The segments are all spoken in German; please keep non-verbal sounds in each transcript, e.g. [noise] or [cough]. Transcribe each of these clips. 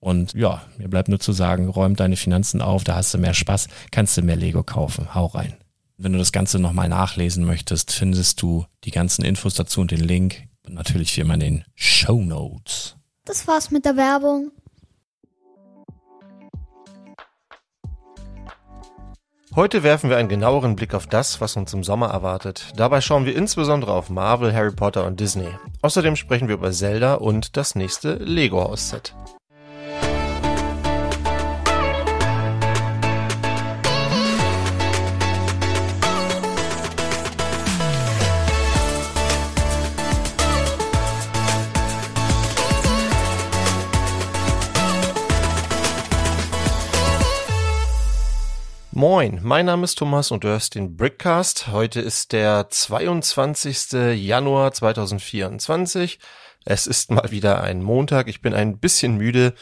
Und ja, mir bleibt nur zu sagen, räum deine Finanzen auf, da hast du mehr Spaß, kannst du mehr Lego kaufen. Hau rein. Wenn du das Ganze nochmal nachlesen möchtest, findest du die ganzen Infos dazu und den Link. Und natürlich wie immer in den Show Notes. Das war's mit der Werbung. Heute werfen wir einen genaueren Blick auf das, was uns im Sommer erwartet. Dabei schauen wir insbesondere auf Marvel, Harry Potter und Disney. Außerdem sprechen wir über Zelda und das nächste Lego-Haus-Set. Moin, mein Name ist Thomas und du hörst den Brickcast. Heute ist der 22. Januar 2024. Es ist mal wieder ein Montag. Ich bin ein bisschen müde.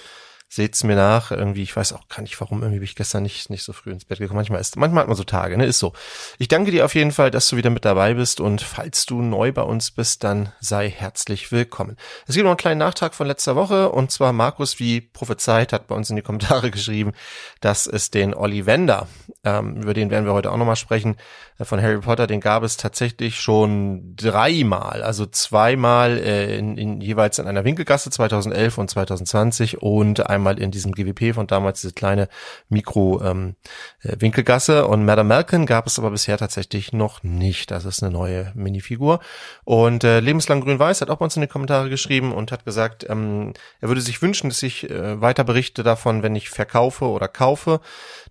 Seht's mir nach. Irgendwie, ich weiß auch gar nicht warum. Irgendwie bin ich gestern nicht, nicht so früh ins Bett gekommen. Manchmal ist, manchmal hat man so Tage, ne? Ist so. Ich danke dir auf jeden Fall, dass du wieder mit dabei bist und falls du neu bei uns bist, dann sei herzlich willkommen. Es gibt noch einen kleinen Nachtrag von letzter Woche und zwar Markus, wie prophezeit, hat bei uns in die Kommentare [laughs] geschrieben, dass es den Ollivander, ähm, über den werden wir heute auch nochmal sprechen, äh, von Harry Potter, den gab es tatsächlich schon dreimal, also zweimal äh, in, in jeweils in einer Winkelgasse 2011 und 2020 und einmal in diesem GWP von damals diese kleine Mikro ähm, äh, und Madame Malkin gab es aber bisher tatsächlich noch nicht. Das ist eine neue Minifigur und äh, lebenslang grün-weiß hat auch bei uns in die Kommentare geschrieben und hat gesagt, ähm, er würde sich wünschen, dass ich äh, weiter berichte davon, wenn ich verkaufe oder kaufe.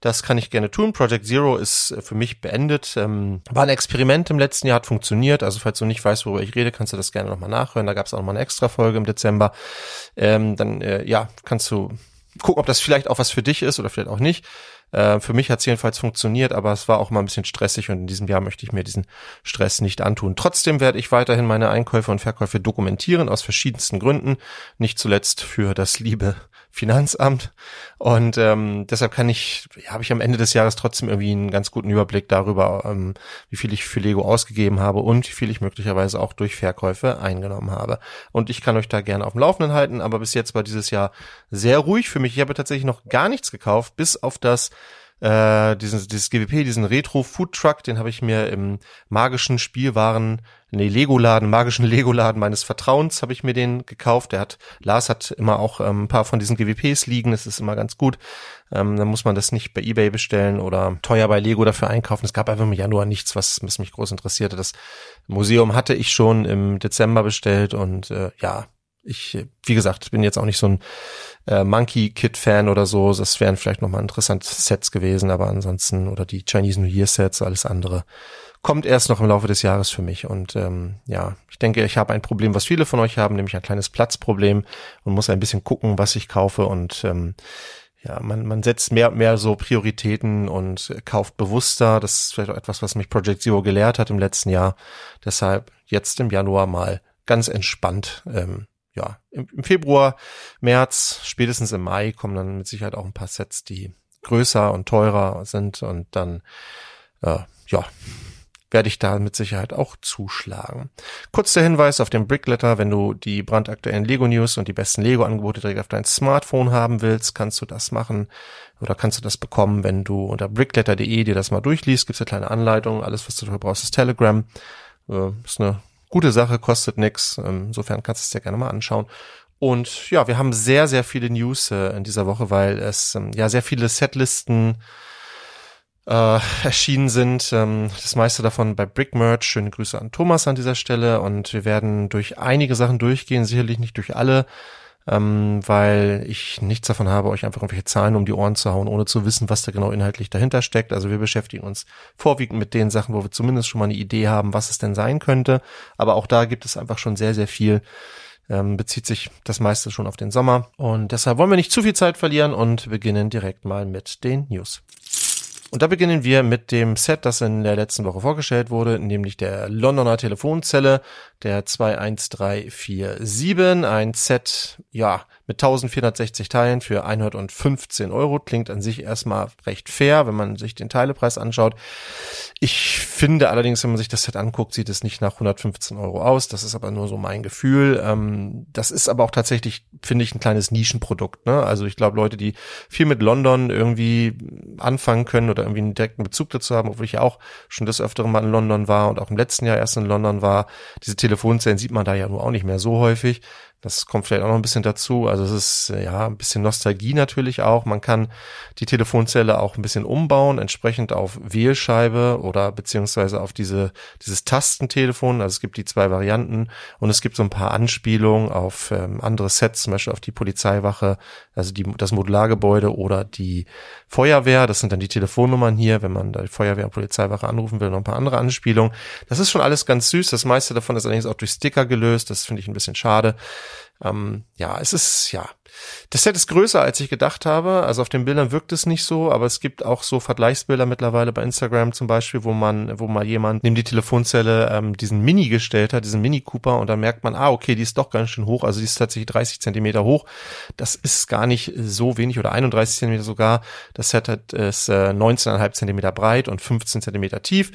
Das kann ich gerne tun. Project Zero ist äh, für mich beendet. Ähm, war ein Experiment im letzten Jahr, hat funktioniert. Also falls du nicht weißt, worüber ich rede, kannst du das gerne nochmal nachhören. Da gab es auch nochmal eine extra Folge im Dezember. Ähm, dann äh, ja, kannst du gucken, ob das vielleicht auch was für dich ist oder vielleicht auch nicht. Äh, für mich hat es jedenfalls funktioniert, aber es war auch mal ein bisschen stressig und in diesem Jahr möchte ich mir diesen Stress nicht antun. Trotzdem werde ich weiterhin meine Einkäufe und Verkäufe dokumentieren aus verschiedensten Gründen. Nicht zuletzt für das liebe Finanzamt. Und ähm, deshalb kann ich, ja, habe ich am Ende des Jahres trotzdem irgendwie einen ganz guten Überblick darüber, ähm, wie viel ich für Lego ausgegeben habe und wie viel ich möglicherweise auch durch Verkäufe eingenommen habe. Und ich kann euch da gerne auf dem Laufenden halten, aber bis jetzt war dieses Jahr sehr ruhig für mich. Ich habe tatsächlich noch gar nichts gekauft, bis auf das äh, diesen, dieses GWP, diesen Retro Food Truck, den habe ich mir im magischen Spielwaren, nee, Lego-Laden, magischen [laughs] Lego-Laden meines Vertrauens habe ich mir den gekauft. Der hat, Lars hat immer auch ähm, ein paar von diesen GWPs liegen, das ist immer ganz gut. Ähm, dann muss man das nicht bei Ebay bestellen oder teuer bei Lego dafür einkaufen. Es gab einfach im Januar nichts, was, was mich groß interessierte. Das Museum hatte ich schon im Dezember bestellt und äh, ja, ich, wie gesagt, bin jetzt auch nicht so ein äh, Monkey Kid Fan oder so. Das wären vielleicht nochmal interessante Sets gewesen, aber ansonsten, oder die Chinese New Year Sets, alles andere, kommt erst noch im Laufe des Jahres für mich. Und ähm, ja, ich denke, ich habe ein Problem, was viele von euch haben, nämlich ein kleines Platzproblem und muss ein bisschen gucken, was ich kaufe und ähm, ja, man, man setzt mehr und mehr so Prioritäten und kauft bewusster. Das ist vielleicht auch etwas, was mich Project Zero gelehrt hat im letzten Jahr. Deshalb jetzt im Januar mal ganz entspannt ähm, ja, im, Februar, März, spätestens im Mai kommen dann mit Sicherheit auch ein paar Sets, die größer und teurer sind und dann, äh, ja, werde ich da mit Sicherheit auch zuschlagen. Kurz der Hinweis auf den Brickletter, wenn du die brandaktuellen Lego News und die besten Lego Angebote direkt auf dein Smartphone haben willst, kannst du das machen oder kannst du das bekommen, wenn du unter brickletter.de dir das mal durchliest, gibt's eine kleine Anleitung, alles was du dafür brauchst ist Telegram, äh, ist eine gute Sache, kostet nix. Ähm, insofern kannst du es dir gerne mal anschauen. Und ja, wir haben sehr, sehr viele News äh, in dieser Woche, weil es ähm, ja sehr viele Setlisten äh, erschienen sind. Ähm, das meiste davon bei Brick Merch. Schöne Grüße an Thomas an dieser Stelle. Und wir werden durch einige Sachen durchgehen, sicherlich nicht durch alle ähm, weil ich nichts davon habe, euch einfach irgendwelche Zahlen um die Ohren zu hauen, ohne zu wissen, was da genau inhaltlich dahinter steckt. Also wir beschäftigen uns vorwiegend mit den Sachen, wo wir zumindest schon mal eine Idee haben, was es denn sein könnte. Aber auch da gibt es einfach schon sehr, sehr viel. Ähm, bezieht sich das meiste schon auf den Sommer. Und deshalb wollen wir nicht zu viel Zeit verlieren und beginnen direkt mal mit den News. Und da beginnen wir mit dem Set, das in der letzten Woche vorgestellt wurde, nämlich der Londoner Telefonzelle, der 21347. Ein Set, ja, mit 1460 Teilen für 115 Euro. Klingt an sich erstmal recht fair, wenn man sich den Teilepreis anschaut. Ich finde allerdings, wenn man sich das Set anguckt, sieht es nicht nach 115 Euro aus. Das ist aber nur so mein Gefühl. Ähm, das ist aber auch tatsächlich, finde ich, ein kleines Nischenprodukt. Ne? Also ich glaube, Leute, die viel mit London irgendwie anfangen können oder irgendwie einen direkten Bezug dazu haben, obwohl ich ja auch schon das öfteren Mal in London war und auch im letzten Jahr erst in London war, diese Telefonzellen sieht man da ja nur auch nicht mehr so häufig. Das kommt vielleicht auch noch ein bisschen dazu. Also es ist ja ein bisschen Nostalgie natürlich auch. Man kann die Telefonzelle auch ein bisschen umbauen, entsprechend auf Wählscheibe oder beziehungsweise auf diese dieses Tastentelefon. Also es gibt die zwei Varianten und es gibt so ein paar Anspielungen auf ähm, andere Sets, zum Beispiel auf die Polizeiwache, also die, das Modulargebäude oder die Feuerwehr. Das sind dann die Telefonnummern hier, wenn man da die Feuerwehr und Polizeiwache anrufen will, noch ein paar andere Anspielungen. Das ist schon alles ganz süß. Das meiste davon ist allerdings auch durch Sticker gelöst. Das finde ich ein bisschen schade. Ähm, ja, es ist, ja. Das Set ist größer, als ich gedacht habe. Also auf den Bildern wirkt es nicht so, aber es gibt auch so Vergleichsbilder mittlerweile bei Instagram zum Beispiel, wo man, wo mal jemand neben die Telefonzelle ähm, diesen Mini gestellt hat, diesen Mini Cooper, und dann merkt man, ah, okay, die ist doch ganz schön hoch. Also die ist tatsächlich 30 Zentimeter hoch. Das ist gar nicht so wenig oder 31 Zentimeter sogar. Das Set hat, ist äh, 19,5 Zentimeter breit und 15 Zentimeter tief.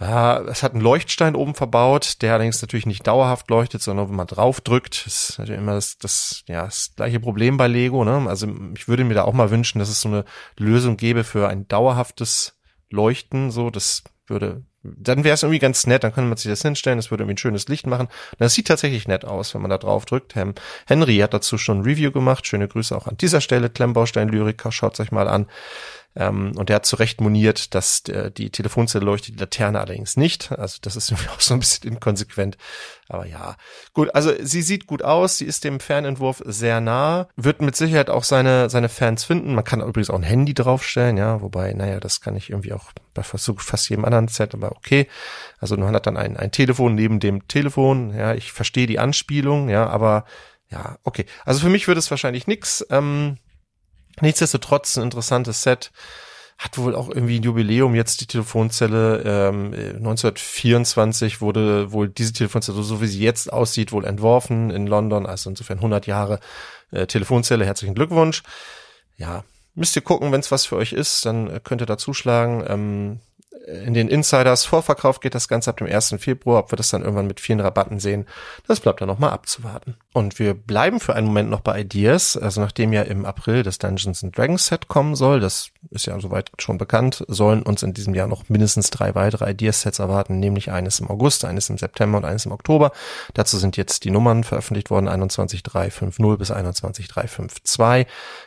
Ja, es hat einen Leuchtstein oben verbaut, der allerdings natürlich nicht dauerhaft leuchtet, sondern wenn man drauf drückt, ist natürlich immer das, das, ja, das gleiche Problem bei Lego. Ne? Also ich würde mir da auch mal wünschen, dass es so eine Lösung gäbe für ein dauerhaftes Leuchten. So, das würde, dann wäre es irgendwie ganz nett. Dann könnte man sich das hinstellen. Das würde irgendwie ein schönes Licht machen. Das sieht tatsächlich nett aus, wenn man da drauf drückt. Henry hat dazu schon ein Review gemacht. Schöne Grüße auch an dieser Stelle. Klemmbaustein Lyriker, schaut euch mal an. Ähm, und der hat zu Recht moniert, dass der, die Telefonzelle leuchtet, die Laterne allerdings nicht. Also das ist [laughs] irgendwie auch so ein bisschen inkonsequent. Aber ja, gut. Also sie sieht gut aus. Sie ist dem Fernentwurf sehr nah. Wird mit Sicherheit auch seine, seine Fans finden. Man kann übrigens auch ein Handy draufstellen, ja. Wobei, naja, das kann ich irgendwie auch bei fast, fast jedem anderen Set, aber okay. Also man hat dann ein, ein Telefon neben dem Telefon. Ja, ich verstehe die Anspielung, ja, aber ja, okay. Also für mich würde es wahrscheinlich nix. Ähm, Nichtsdestotrotz ein interessantes Set. hat wohl auch irgendwie ein Jubiläum jetzt die Telefonzelle. Ähm, 1924 wurde wohl diese Telefonzelle, so wie sie jetzt aussieht, wohl entworfen in London. Also insofern 100 Jahre äh, Telefonzelle. Herzlichen Glückwunsch. Ja, müsst ihr gucken, wenn es was für euch ist, dann äh, könnt ihr da zuschlagen. Ähm, in den Insiders Vorverkauf geht das Ganze ab dem 1. Februar. Ob wir das dann irgendwann mit vielen Rabatten sehen, das bleibt dann nochmal abzuwarten. Und wir bleiben für einen Moment noch bei Ideas. Also nachdem ja im April das Dungeons and Dragons Set kommen soll, das ist ja soweit schon bekannt, sollen uns in diesem Jahr noch mindestens drei weitere Ideas Sets erwarten, nämlich eines im August, eines im September und eines im Oktober. Dazu sind jetzt die Nummern veröffentlicht worden, 21350 bis 21352.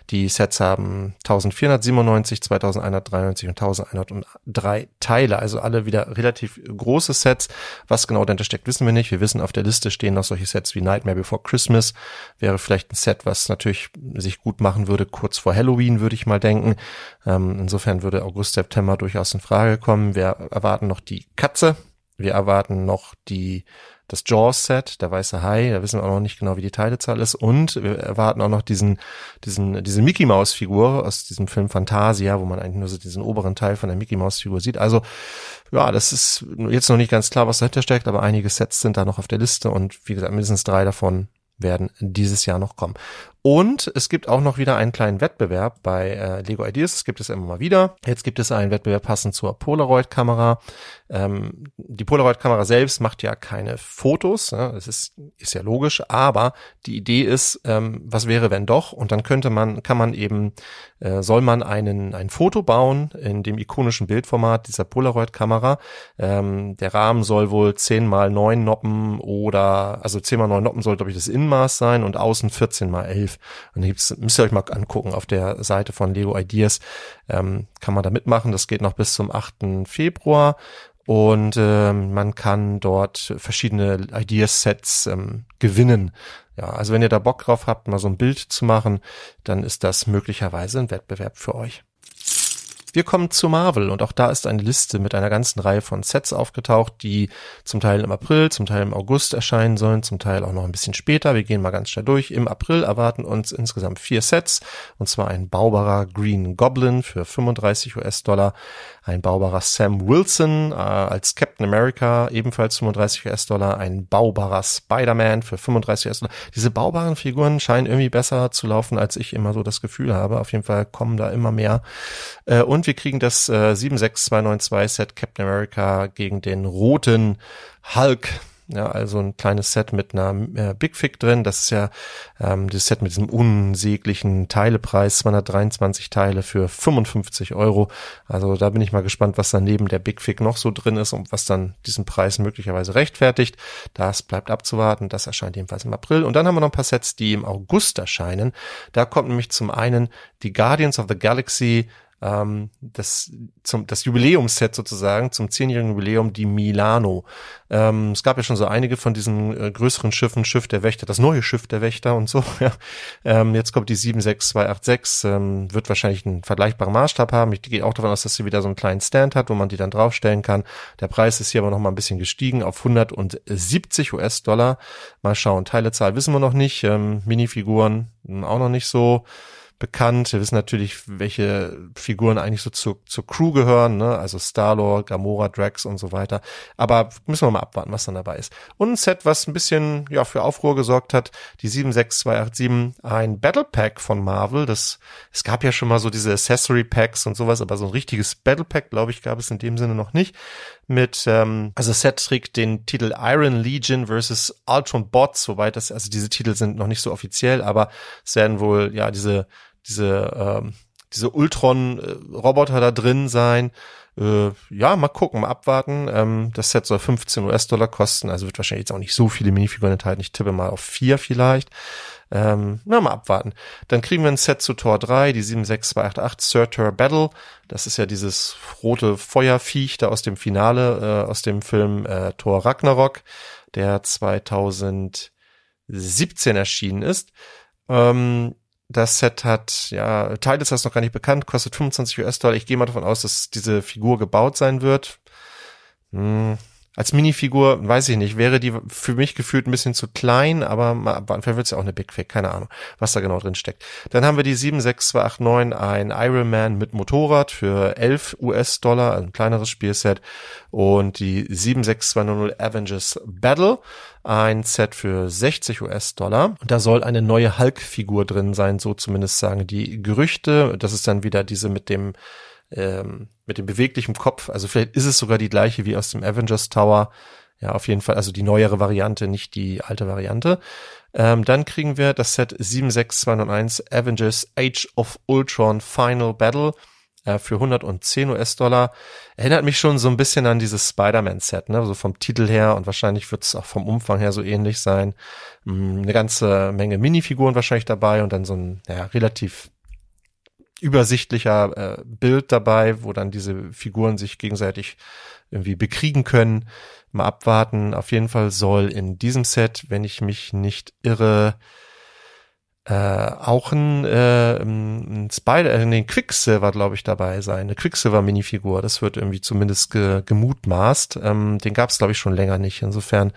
Die Sets haben 1497, 2193 und 1103 Teile, also alle wieder relativ große Sets. Was genau dahinter steckt, wissen wir nicht. Wir wissen, auf der Liste stehen noch solche Sets wie Nightmare Before Christmas. Wäre vielleicht ein Set, was natürlich sich gut machen würde, kurz vor Halloween, würde ich mal denken. Ähm, insofern würde August, September durchaus in Frage kommen. Wir erwarten noch die Katze. Wir erwarten noch die das Jaws-Set, der weiße Hai, da wissen wir auch noch nicht genau, wie die Teilezahl ist. Und wir erwarten auch noch diesen, diesen, diese Mickey Maus-Figur aus diesem Film Fantasia, wo man eigentlich nur so diesen oberen Teil von der Mickey Maus-Figur sieht. Also, ja, das ist jetzt noch nicht ganz klar, was dahinter steckt, aber einige Sets sind da noch auf der Liste und wie gesagt, mindestens drei davon werden dieses Jahr noch kommen. Und es gibt auch noch wieder einen kleinen Wettbewerb bei äh, Lego Ideas. Das gibt es immer mal wieder. Jetzt gibt es einen Wettbewerb passend zur Polaroid-Kamera. Ähm, die Polaroid-Kamera selbst macht ja keine Fotos. Ja, das ist, ist ja logisch. Aber die Idee ist, ähm, was wäre, wenn doch? Und dann könnte man, kann man eben, äh, soll man einen, ein Foto bauen in dem ikonischen Bildformat dieser Polaroid-Kamera. Ähm, der Rahmen soll wohl 10 mal 9 Noppen oder, also 10 mal 9 Noppen soll, glaube ich, das Innenmaß sein und außen 14 mal 11 Live. Und gibt's, müsst ihr euch mal angucken auf der Seite von Lego Ideas. Ähm, kann man da mitmachen. Das geht noch bis zum 8. Februar. Und ähm, man kann dort verschiedene Ideasets ähm, gewinnen. Ja, also wenn ihr da Bock drauf habt, mal so ein Bild zu machen, dann ist das möglicherweise ein Wettbewerb für euch. Wir kommen zu Marvel und auch da ist eine Liste mit einer ganzen Reihe von Sets aufgetaucht, die zum Teil im April, zum Teil im August erscheinen sollen, zum Teil auch noch ein bisschen später. Wir gehen mal ganz schnell durch. Im April erwarten uns insgesamt vier Sets und zwar ein baubarer Green Goblin für 35 US-Dollar, ein baubarer Sam Wilson äh, als Captain America, ebenfalls 35 US-Dollar, ein baubarer Spider-Man für 35 US-Dollar. Diese baubaren Figuren scheinen irgendwie besser zu laufen, als ich immer so das Gefühl habe. Auf jeden Fall kommen da immer mehr. Äh, und wir kriegen das äh, 76292 Set Captain America gegen den roten Hulk ja, also ein kleines Set mit einer äh, Big Fig drin. Das ist ja ähm, das Set mit diesem unsäglichen Teilepreis, 223 Teile für 55 Euro. Also da bin ich mal gespannt, was dann neben der Big Fig noch so drin ist und was dann diesen Preis möglicherweise rechtfertigt. Das bleibt abzuwarten. Das erscheint jedenfalls im April. Und dann haben wir noch ein paar Sets, die im August erscheinen. Da kommt nämlich zum einen die Guardians of the Galaxy ähm, das, zum, das Jubiläumsset sozusagen zum zehnjährigen Jubiläum, die Milano. Ähm, es gab ja schon so einige von diesen äh, größeren Schiffen, Schiff der Wächter, das neue Schiff der Wächter und so. [laughs] Ja. Ähm, jetzt kommt die 76286, ähm, wird wahrscheinlich einen vergleichbaren Maßstab haben. Ich gehe auch davon aus, dass sie wieder so einen kleinen Stand hat, wo man die dann draufstellen kann. Der Preis ist hier aber noch mal ein bisschen gestiegen auf 170 US-Dollar. Mal schauen, Teilezahl wissen wir noch nicht, ähm, Minifiguren hm, auch noch nicht so bekannt. Wir wissen natürlich, welche Figuren eigentlich so zur, zur Crew gehören, ne? also Star-Lord, Gamora, Drax und so weiter. Aber müssen wir mal abwarten, was dann dabei ist. Und ein Set, was ein bisschen ja für Aufruhr gesorgt hat, die 76287, ein Battle Pack von Marvel. Das es gab ja schon mal so diese Accessory Packs und sowas, aber so ein richtiges Battle Pack, glaube ich, gab es in dem Sinne noch nicht. Mit ähm, also Set trägt den Titel Iron Legion versus Ultron Bots, soweit das also diese Titel sind noch nicht so offiziell, aber es werden wohl ja diese diese, ähm, diese Ultron-Roboter da drin sein. Äh, ja, mal gucken, mal abwarten. Ähm, das Set soll 15 US-Dollar kosten, also wird wahrscheinlich jetzt auch nicht so viele Minifiguren enthalten. Ich tippe mal auf vier vielleicht. Ähm, na, mal abwarten. Dann kriegen wir ein Set zu Tor 3, die 76288 Surtur Battle. Das ist ja dieses rote Feuerviech da aus dem Finale, äh, aus dem Film äh, Thor Ragnarok, der 2017 erschienen ist. Ähm, das Set hat, ja, Teil ist das noch gar nicht bekannt, kostet 25 US-Dollar. Ich gehe mal davon aus, dass diese Figur gebaut sein wird. Hm, als Minifigur, weiß ich nicht, wäre die für mich gefühlt ein bisschen zu klein, aber vielleicht wird es ja auch eine Big Fig, keine Ahnung, was da genau drin steckt. Dann haben wir die 76289, ein Iron Man mit Motorrad für 11 US-Dollar, ein kleineres Spielset und die 7620 Avengers Battle, ein Set für 60 US-Dollar. Da soll eine neue Hulk-Figur drin sein, so zumindest sagen die Gerüchte. Das ist dann wieder diese mit dem ähm, mit dem beweglichen Kopf. Also vielleicht ist es sogar die gleiche wie aus dem Avengers Tower. Ja, auf jeden Fall, also die neuere Variante, nicht die alte Variante. Ähm, dann kriegen wir das Set 76201 Avengers Age of Ultron Final Battle äh, für 110 US-Dollar. Erinnert mich schon so ein bisschen an dieses Spider-Man-Set, ne? So vom Titel her und wahrscheinlich wird es auch vom Umfang her so ähnlich sein. Ähm, eine ganze Menge Minifiguren wahrscheinlich dabei und dann so ein ja, relativ übersichtlicher äh, Bild dabei, wo dann diese Figuren sich gegenseitig irgendwie bekriegen können. Mal abwarten. Auf jeden Fall soll in diesem Set, wenn ich mich nicht irre, äh, auch ein, äh, ein Spider, äh, nee, Quicksilver, glaube ich, dabei sein. Eine Quicksilver-Minifigur. Das wird irgendwie zumindest ge gemutmaßt. Ähm, den gab es, glaube ich, schon länger nicht. Insofern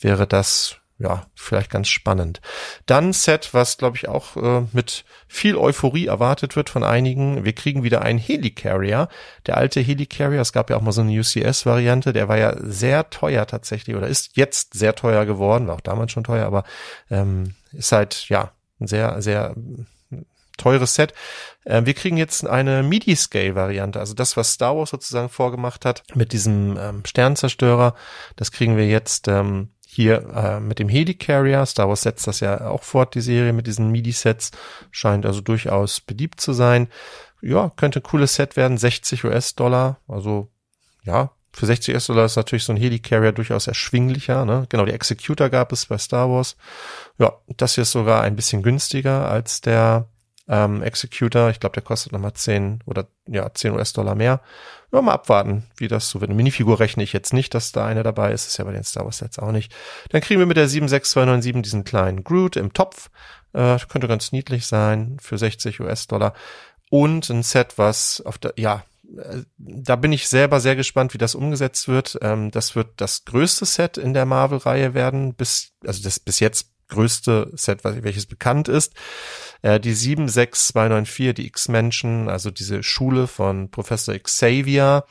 wäre das ja, vielleicht ganz spannend. Dann Set, was glaube ich auch äh, mit viel Euphorie erwartet wird von einigen. Wir kriegen wieder einen Helicarrier. Der alte Helicarrier, es gab ja auch mal so eine UCS-Variante, der war ja sehr teuer tatsächlich oder ist jetzt sehr teuer geworden, war auch damals schon teuer, aber ähm, ist halt ja ein sehr, sehr teures Set. Äh, wir kriegen jetzt eine MIDI-Scale-Variante, also das, was Star Wars sozusagen vorgemacht hat mit diesem ähm, Sternzerstörer, das kriegen wir jetzt ähm, hier äh, mit dem Helicarrier. Star Wars setzt das ja auch fort, die Serie mit diesen MIDI-Sets. Scheint also durchaus beliebt zu sein. Ja, könnte ein cooles Set werden. 60 US-Dollar. Also, ja, für 60 US-Dollar ist natürlich so ein Helicarrier durchaus erschwinglicher. Ne? Genau, die Executor gab es bei Star Wars. Ja, das hier ist sogar ein bisschen günstiger als der ähm, Executor. Ich glaube, der kostet nochmal 10 oder ja, 10 US-Dollar mehr. Ja, mal abwarten, wie das so wird. Eine Minifigur rechne ich jetzt nicht, dass da eine dabei ist. Ist ja bei den Star Wars Sets auch nicht. Dann kriegen wir mit der 76297 diesen kleinen Groot im Topf. Äh, könnte ganz niedlich sein für 60 US-Dollar. Und ein Set, was auf der, ja, äh, da bin ich selber sehr gespannt, wie das umgesetzt wird. Ähm, das wird das größte Set in der Marvel-Reihe werden, bis, also das bis jetzt größte Set, welches bekannt ist. Äh, die 76294, die X-Menschen, also diese Schule von Professor Xavier.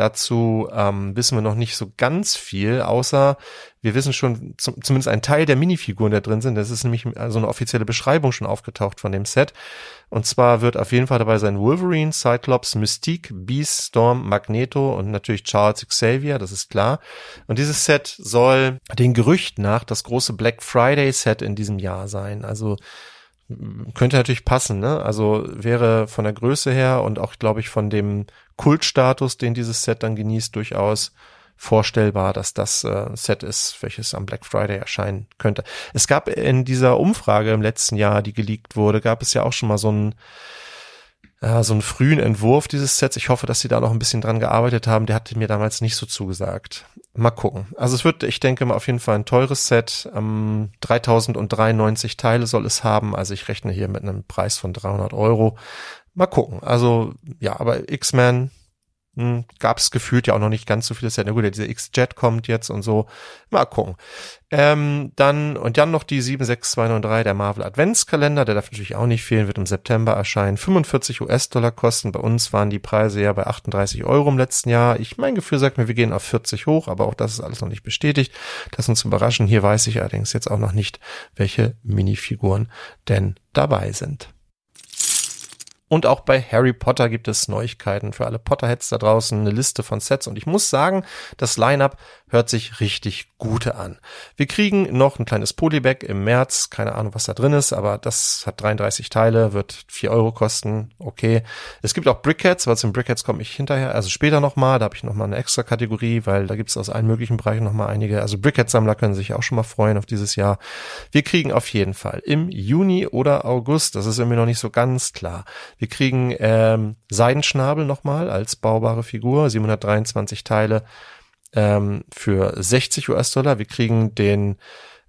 Dazu ähm, wissen wir noch nicht so ganz viel, außer wir wissen schon zum, zumindest ein Teil der Minifiguren, da drin sind. Das ist nämlich so also eine offizielle Beschreibung schon aufgetaucht von dem Set. Und zwar wird auf jeden Fall dabei sein Wolverine, Cyclops, Mystique, Beast, Storm, Magneto und natürlich Charles Xavier, das ist klar. Und dieses Set soll den Gerücht nach das große Black Friday Set in diesem Jahr sein. Also könnte natürlich passen, ne? Also wäre von der Größe her und auch, glaube ich, von dem Kultstatus, den dieses Set dann genießt, durchaus vorstellbar, dass das äh, Set ist, welches am Black Friday erscheinen könnte. Es gab in dieser Umfrage im letzten Jahr, die geleakt wurde, gab es ja auch schon mal so ein äh, so einen frühen Entwurf dieses Sets. Ich hoffe, dass sie da noch ein bisschen dran gearbeitet haben. Der hatte mir damals nicht so zugesagt. Mal gucken. Also es wird, ich denke mal, auf jeden Fall ein teures Set. Ähm, 3093 Teile soll es haben. Also ich rechne hier mit einem Preis von 300 Euro. Mal gucken. Also ja, aber X-Men hm, gab es gefühlt ja auch noch nicht ganz so viele Sets. Na gut, dieser X-Jet kommt jetzt und so. Mal gucken. Ähm, dann, und dann noch die 76293, der Marvel Adventskalender, der darf natürlich auch nicht fehlen, wird im September erscheinen. 45 US-Dollar kosten. Bei uns waren die Preise ja bei 38 Euro im letzten Jahr. Ich, mein Gefühl sagt mir, wir gehen auf 40 hoch, aber auch das ist alles noch nicht bestätigt. Das uns überraschen. Hier weiß ich allerdings jetzt auch noch nicht, welche Minifiguren denn dabei sind. Und auch bei Harry Potter gibt es Neuigkeiten für alle Potterheads da draußen, eine Liste von Sets. Und ich muss sagen, das Line-up hört sich richtig gute an. Wir kriegen noch ein kleines Polybag im März. Keine Ahnung, was da drin ist, aber das hat 33 Teile, wird 4 Euro kosten. Okay. Es gibt auch Brickheads, aber zum Brickheads komme ich hinterher, also später nochmal. Da habe ich nochmal eine extra Kategorie, weil da gibt es aus allen möglichen Bereichen nochmal einige. Also Brickhead-Sammler können sich auch schon mal freuen auf dieses Jahr. Wir kriegen auf jeden Fall im Juni oder August, das ist irgendwie noch nicht so ganz klar wir kriegen ähm, Seidenschnabel nochmal als baubare Figur, 723 Teile ähm, für 60 US-Dollar. Wir kriegen den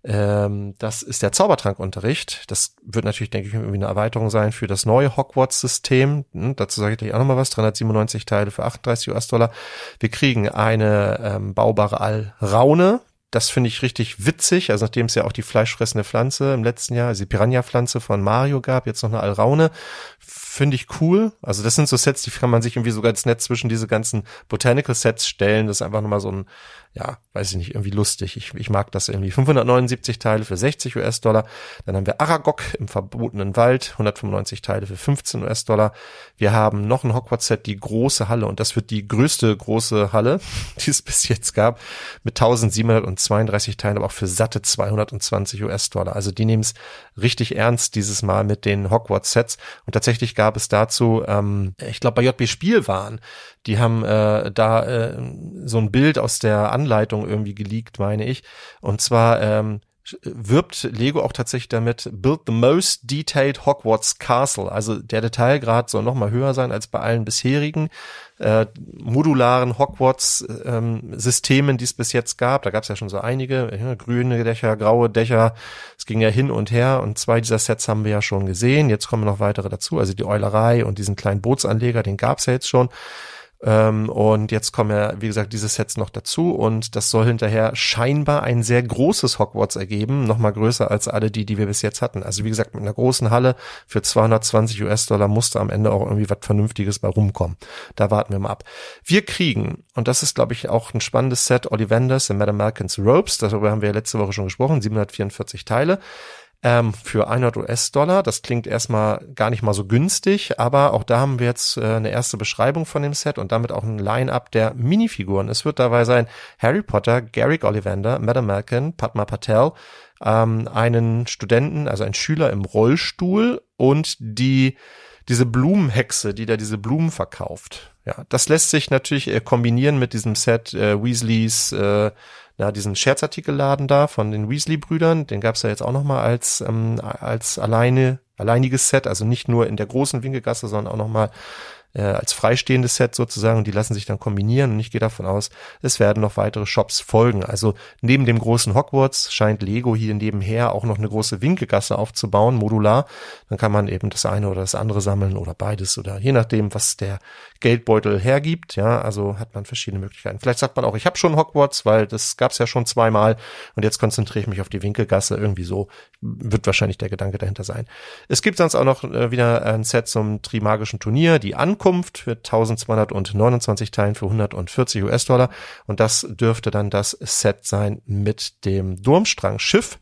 Ähm, das ist der Zaubertrankunterricht. Das wird natürlich, denke ich, irgendwie eine Erweiterung sein für das neue Hogwarts-System. Hm, dazu sage ich gleich auch nochmal was. 397 Teile für 38 US-Dollar. Wir kriegen eine ähm, baubare Alraune. Das finde ich richtig witzig. Also nachdem es ja auch die fleischfressende Pflanze im letzten Jahr, also die Piranha-Pflanze von Mario gab, jetzt noch eine Alraune finde ich cool. Also das sind so Sets, die kann man sich irgendwie so ganz nett zwischen diese ganzen Botanical Sets stellen. Das ist einfach nochmal so ein, ja, weiß ich nicht, irgendwie lustig. Ich, ich mag das irgendwie. 579 Teile für 60 US-Dollar. Dann haben wir Aragog im verbotenen Wald, 195 Teile für 15 US-Dollar. Wir haben noch ein Hogwarts-Set, die große Halle. Und das wird die größte große Halle, [laughs] die es bis jetzt gab, mit 1732 Teilen, aber auch für satte 220 US-Dollar. Also die nehmen es richtig ernst dieses Mal mit den Hogwarts-Sets. Und tatsächlich gab es dazu, ähm, ich glaube bei JB Spielwaren, die haben äh, da äh, so ein Bild aus der Anleitung irgendwie geleakt, meine ich. Und zwar ähm, wirbt Lego auch tatsächlich damit, build the most detailed Hogwarts Castle. Also der Detailgrad soll noch mal höher sein als bei allen bisherigen äh, modularen Hogwarts-Systemen, ähm, die es bis jetzt gab. Da gab es ja schon so einige, ja, grüne Dächer, graue Dächer. Es ging ja hin und her und zwei dieser Sets haben wir ja schon gesehen. Jetzt kommen noch weitere dazu. Also die Eulerei und diesen kleinen Bootsanleger, den gab es ja jetzt schon. Ähm, und jetzt kommen ja, wie gesagt, diese Sets noch dazu und das soll hinterher scheinbar ein sehr großes Hogwarts ergeben, nochmal größer als alle die, die wir bis jetzt hatten. Also wie gesagt, mit einer großen Halle für 220 US-Dollar musste am Ende auch irgendwie was Vernünftiges bei rumkommen. Da warten wir mal ab. Wir kriegen, und das ist, glaube ich, auch ein spannendes Set, Ollivanders und Madame Malkins Ropes, darüber haben wir ja letzte Woche schon gesprochen, 744 Teile ähm, für 100 US-Dollar. Das klingt erstmal gar nicht mal so günstig, aber auch da haben wir jetzt äh, eine erste Beschreibung von dem Set und damit auch ein Line-up der Minifiguren. Es wird dabei sein Harry Potter, Garrick Ollivander, Madame Malkin, Padma Patel, ähm, einen Studenten, also ein Schüler im Rollstuhl und die diese Blumenhexe, die da diese Blumen verkauft. Ja, das lässt sich natürlich äh, kombinieren mit diesem Set äh, Weasleys äh, ja, diesen Scherzartikelladen da von den Weasley-Brüdern, den gab's ja jetzt auch nochmal als, ähm, als alleine, alleiniges Set, also nicht nur in der großen Winkelgasse, sondern auch nochmal äh, als freistehendes Set sozusagen und die lassen sich dann kombinieren und ich gehe davon aus, es werden noch weitere Shops folgen. Also neben dem großen Hogwarts scheint Lego hier nebenher auch noch eine große Winkelgasse aufzubauen, modular. Dann kann man eben das eine oder das andere sammeln oder beides oder je nachdem, was der Geldbeutel hergibt. Ja, also hat man verschiedene Möglichkeiten. Vielleicht sagt man auch, ich habe schon Hogwarts, weil das gab's ja schon zweimal und jetzt konzentriere ich mich auf die Winkelgasse. Irgendwie so wird wahrscheinlich der Gedanke dahinter sein. Es gibt sonst auch noch äh, wieder ein Set zum Trimagischen Turnier, die Ankunft für 1229 Teilen für 140 US-Dollar und das dürfte dann das Set sein mit dem Durmstrang-Schiff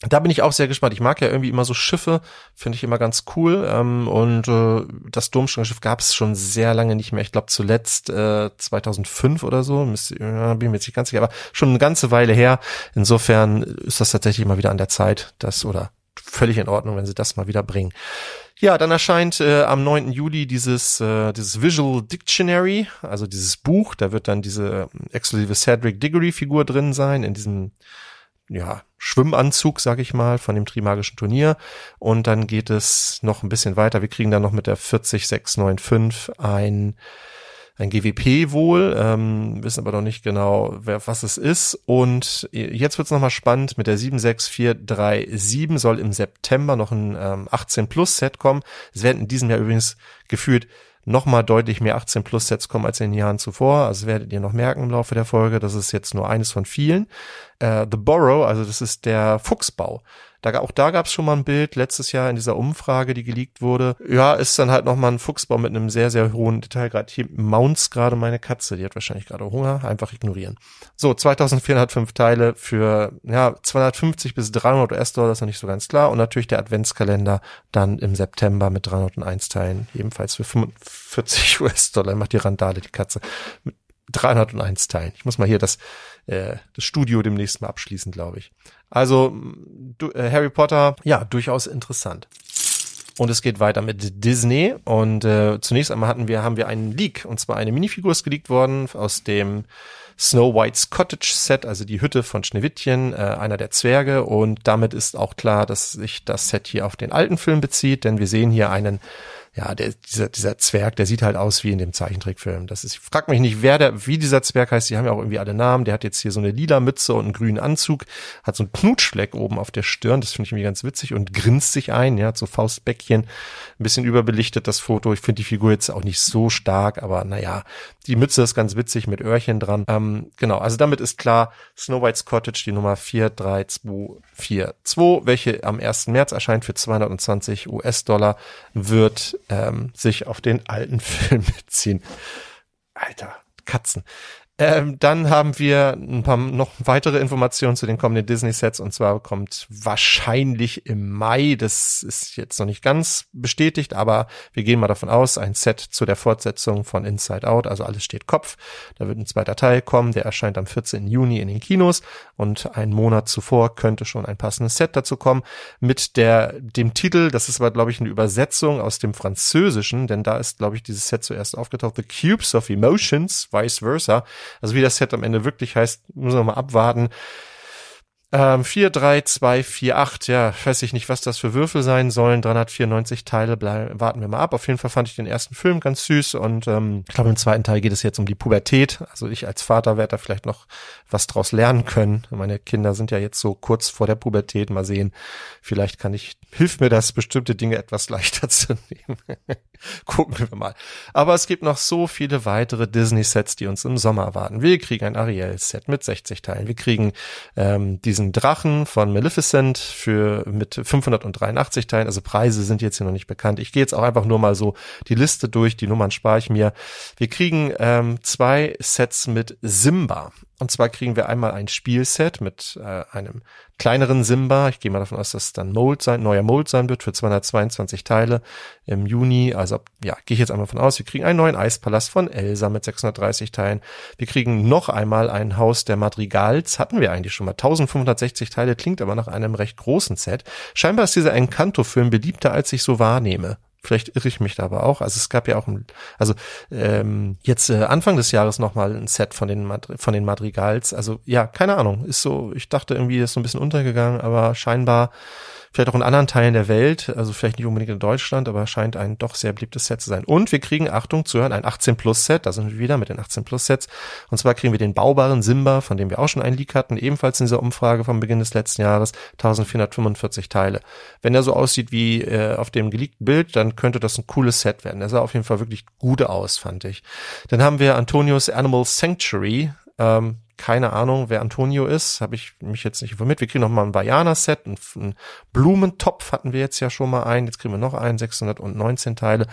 da bin ich auch sehr gespannt. Ich mag ja irgendwie immer so Schiffe, finde ich immer ganz cool. Ähm, und äh, das Domstrangschiff gab es schon sehr lange nicht mehr. Ich glaube zuletzt äh, 2005 oder so. Bin mir jetzt nicht ganz sicher, aber schon eine ganze Weile her. Insofern ist das tatsächlich mal wieder an der Zeit, das oder völlig in Ordnung, wenn sie das mal wieder bringen. Ja, dann erscheint äh, am 9. Juli dieses, äh, dieses Visual Dictionary, also dieses Buch. Da wird dann diese exklusive Cedric Diggory Figur drin sein, in diesem ja, Schwimmanzug, sag ich mal, von dem Trimagischen Turnier. Und dann geht es noch ein bisschen weiter. Wir kriegen dann noch mit der 40695 ein, ein GWP wohl, ähm, wissen aber noch nicht genau, wer, was es ist. Und jetzt wird's es nochmal spannend. Mit der 76437 soll im September noch ein ähm, 18 Plus Set kommen. Es werden in diesem Jahr übrigens gefühlt nochmal deutlich mehr 18 Plus Sets kommen als in den Jahren zuvor. Also werdet ihr noch merken im Laufe der Folge. Das ist jetzt nur eines von vielen. Äh, The Borrow, also das ist der Fuchsbau. Da, auch da gab es schon mal ein Bild letztes Jahr in dieser Umfrage, die geleakt wurde. Ja, ist dann halt nochmal ein Fuchsbau mit einem sehr, sehr hohen Detailgrad. Hier mounts gerade meine Katze, die hat wahrscheinlich gerade Hunger. Einfach ignorieren. So, 2405 Teile für ja 250 bis 300 US-Dollar, ist noch nicht so ganz klar. Und natürlich der Adventskalender dann im September mit 301 Teilen, ebenfalls für 45 [laughs] US-Dollar. Macht die Randale, die Katze. Mit 301 Teilen. Ich muss mal hier das, äh, das Studio demnächst mal abschließen, glaube ich. Also du, äh, Harry Potter, ja, durchaus interessant. Und es geht weiter mit Disney. Und äh, zunächst einmal hatten wir, haben wir einen Leak. Und zwar eine Minifigur ist geleakt worden aus dem Snow White's Cottage Set, also die Hütte von Schneewittchen, äh, einer der Zwerge. Und damit ist auch klar, dass sich das Set hier auf den alten Film bezieht, denn wir sehen hier einen ja, der, dieser, dieser Zwerg, der sieht halt aus wie in dem Zeichentrickfilm. Das ist, ich frag mich nicht, wer der, wie dieser Zwerg heißt. Die haben ja auch irgendwie alle Namen. Der hat jetzt hier so eine lila Mütze und einen grünen Anzug, hat so einen Knutschfleck oben auf der Stirn. Das finde ich irgendwie ganz witzig und grinst sich ein. Ja, hat so Faustbäckchen, ein bisschen überbelichtet das Foto. Ich finde die Figur jetzt auch nicht so stark, aber naja, die Mütze ist ganz witzig mit Öhrchen dran. Ähm, genau, also damit ist klar, Snow White's Cottage, die Nummer 43242, welche am 1. März erscheint für 220 US-Dollar, wird ähm, sich auf den alten [laughs] Film beziehen. Alter, Katzen. Ähm, dann haben wir ein paar noch weitere Informationen zu den kommenden Disney-Sets. Und zwar kommt wahrscheinlich im Mai, das ist jetzt noch nicht ganz bestätigt, aber wir gehen mal davon aus, ein Set zu der Fortsetzung von Inside Out, also alles steht Kopf. Da wird ein zweiter Teil kommen, der erscheint am 14. Juni in den Kinos. Und einen Monat zuvor könnte schon ein passendes Set dazu kommen mit der dem Titel, das ist aber glaube ich eine Übersetzung aus dem Französischen, denn da ist glaube ich dieses Set zuerst aufgetaucht, The Cubes of Emotions, vice versa also wie das Set am Ende wirklich heißt, müssen wir mal abwarten. Ähm, 4, 3, 2, 4, 8, ja, weiß ich nicht, was das für Würfel sein sollen. 394 Teile, bleib, warten wir mal ab. Auf jeden Fall fand ich den ersten Film ganz süß und ähm, ich glaube, im zweiten Teil geht es jetzt um die Pubertät. Also ich als Vater werde da vielleicht noch was draus lernen können. Meine Kinder sind ja jetzt so kurz vor der Pubertät. Mal sehen, vielleicht kann ich, hilft mir das, bestimmte Dinge etwas [laughs] leichter zu nehmen. [laughs] Gucken wir mal. Aber es gibt noch so viele weitere Disney-Sets, die uns im Sommer erwarten. Wir kriegen ein Ariel-Set mit 60 Teilen. Wir kriegen ähm, diesen Drachen von Maleficent für mit 583 Teilen. Also Preise sind jetzt hier noch nicht bekannt. Ich gehe jetzt auch einfach nur mal so die Liste durch. Die Nummern spare ich mir. Wir kriegen ähm, zwei Sets mit Simba. Und zwar kriegen wir einmal ein Spielset mit äh, einem kleineren Simba. Ich gehe mal davon aus, dass es dann Mold sein, neuer Mold sein wird für 222 Teile im Juni. Also ja, gehe ich jetzt einmal von aus. Wir kriegen einen neuen Eispalast von Elsa mit 630 Teilen. Wir kriegen noch einmal ein Haus der Madrigals. Hatten wir eigentlich schon mal. 1560 Teile klingt aber nach einem recht großen Set. Scheinbar ist dieser Encanto-Film beliebter, als ich so wahrnehme. Vielleicht irre ich mich da aber auch. Also es gab ja auch, ein, also ähm, jetzt äh, Anfang des Jahres noch mal ein Set von den Madri von den Madrigals. Also ja, keine Ahnung. Ist so, ich dachte irgendwie, ist so ein bisschen untergegangen, aber scheinbar vielleicht auch in anderen Teilen der Welt, also vielleicht nicht unbedingt in Deutschland, aber scheint ein doch sehr beliebtes Set zu sein. Und wir kriegen, Achtung, zu hören, ein 18 Plus Set, da sind wir wieder mit den 18 Plus Sets. Und zwar kriegen wir den baubaren Simba, von dem wir auch schon einen Leak hatten, ebenfalls in dieser Umfrage vom Beginn des letzten Jahres, 1445 Teile. Wenn er so aussieht wie äh, auf dem geleakten Bild, dann könnte das ein cooles Set werden. Er sah auf jeden Fall wirklich gut aus, fand ich. Dann haben wir Antonios Animal Sanctuary, ähm, keine Ahnung, wer Antonio ist, habe ich mich jetzt nicht informiert. Wir kriegen noch mal ein Vajana-Set, einen, einen Blumentopf hatten wir jetzt ja schon mal einen, jetzt kriegen wir noch einen, 619 Teile.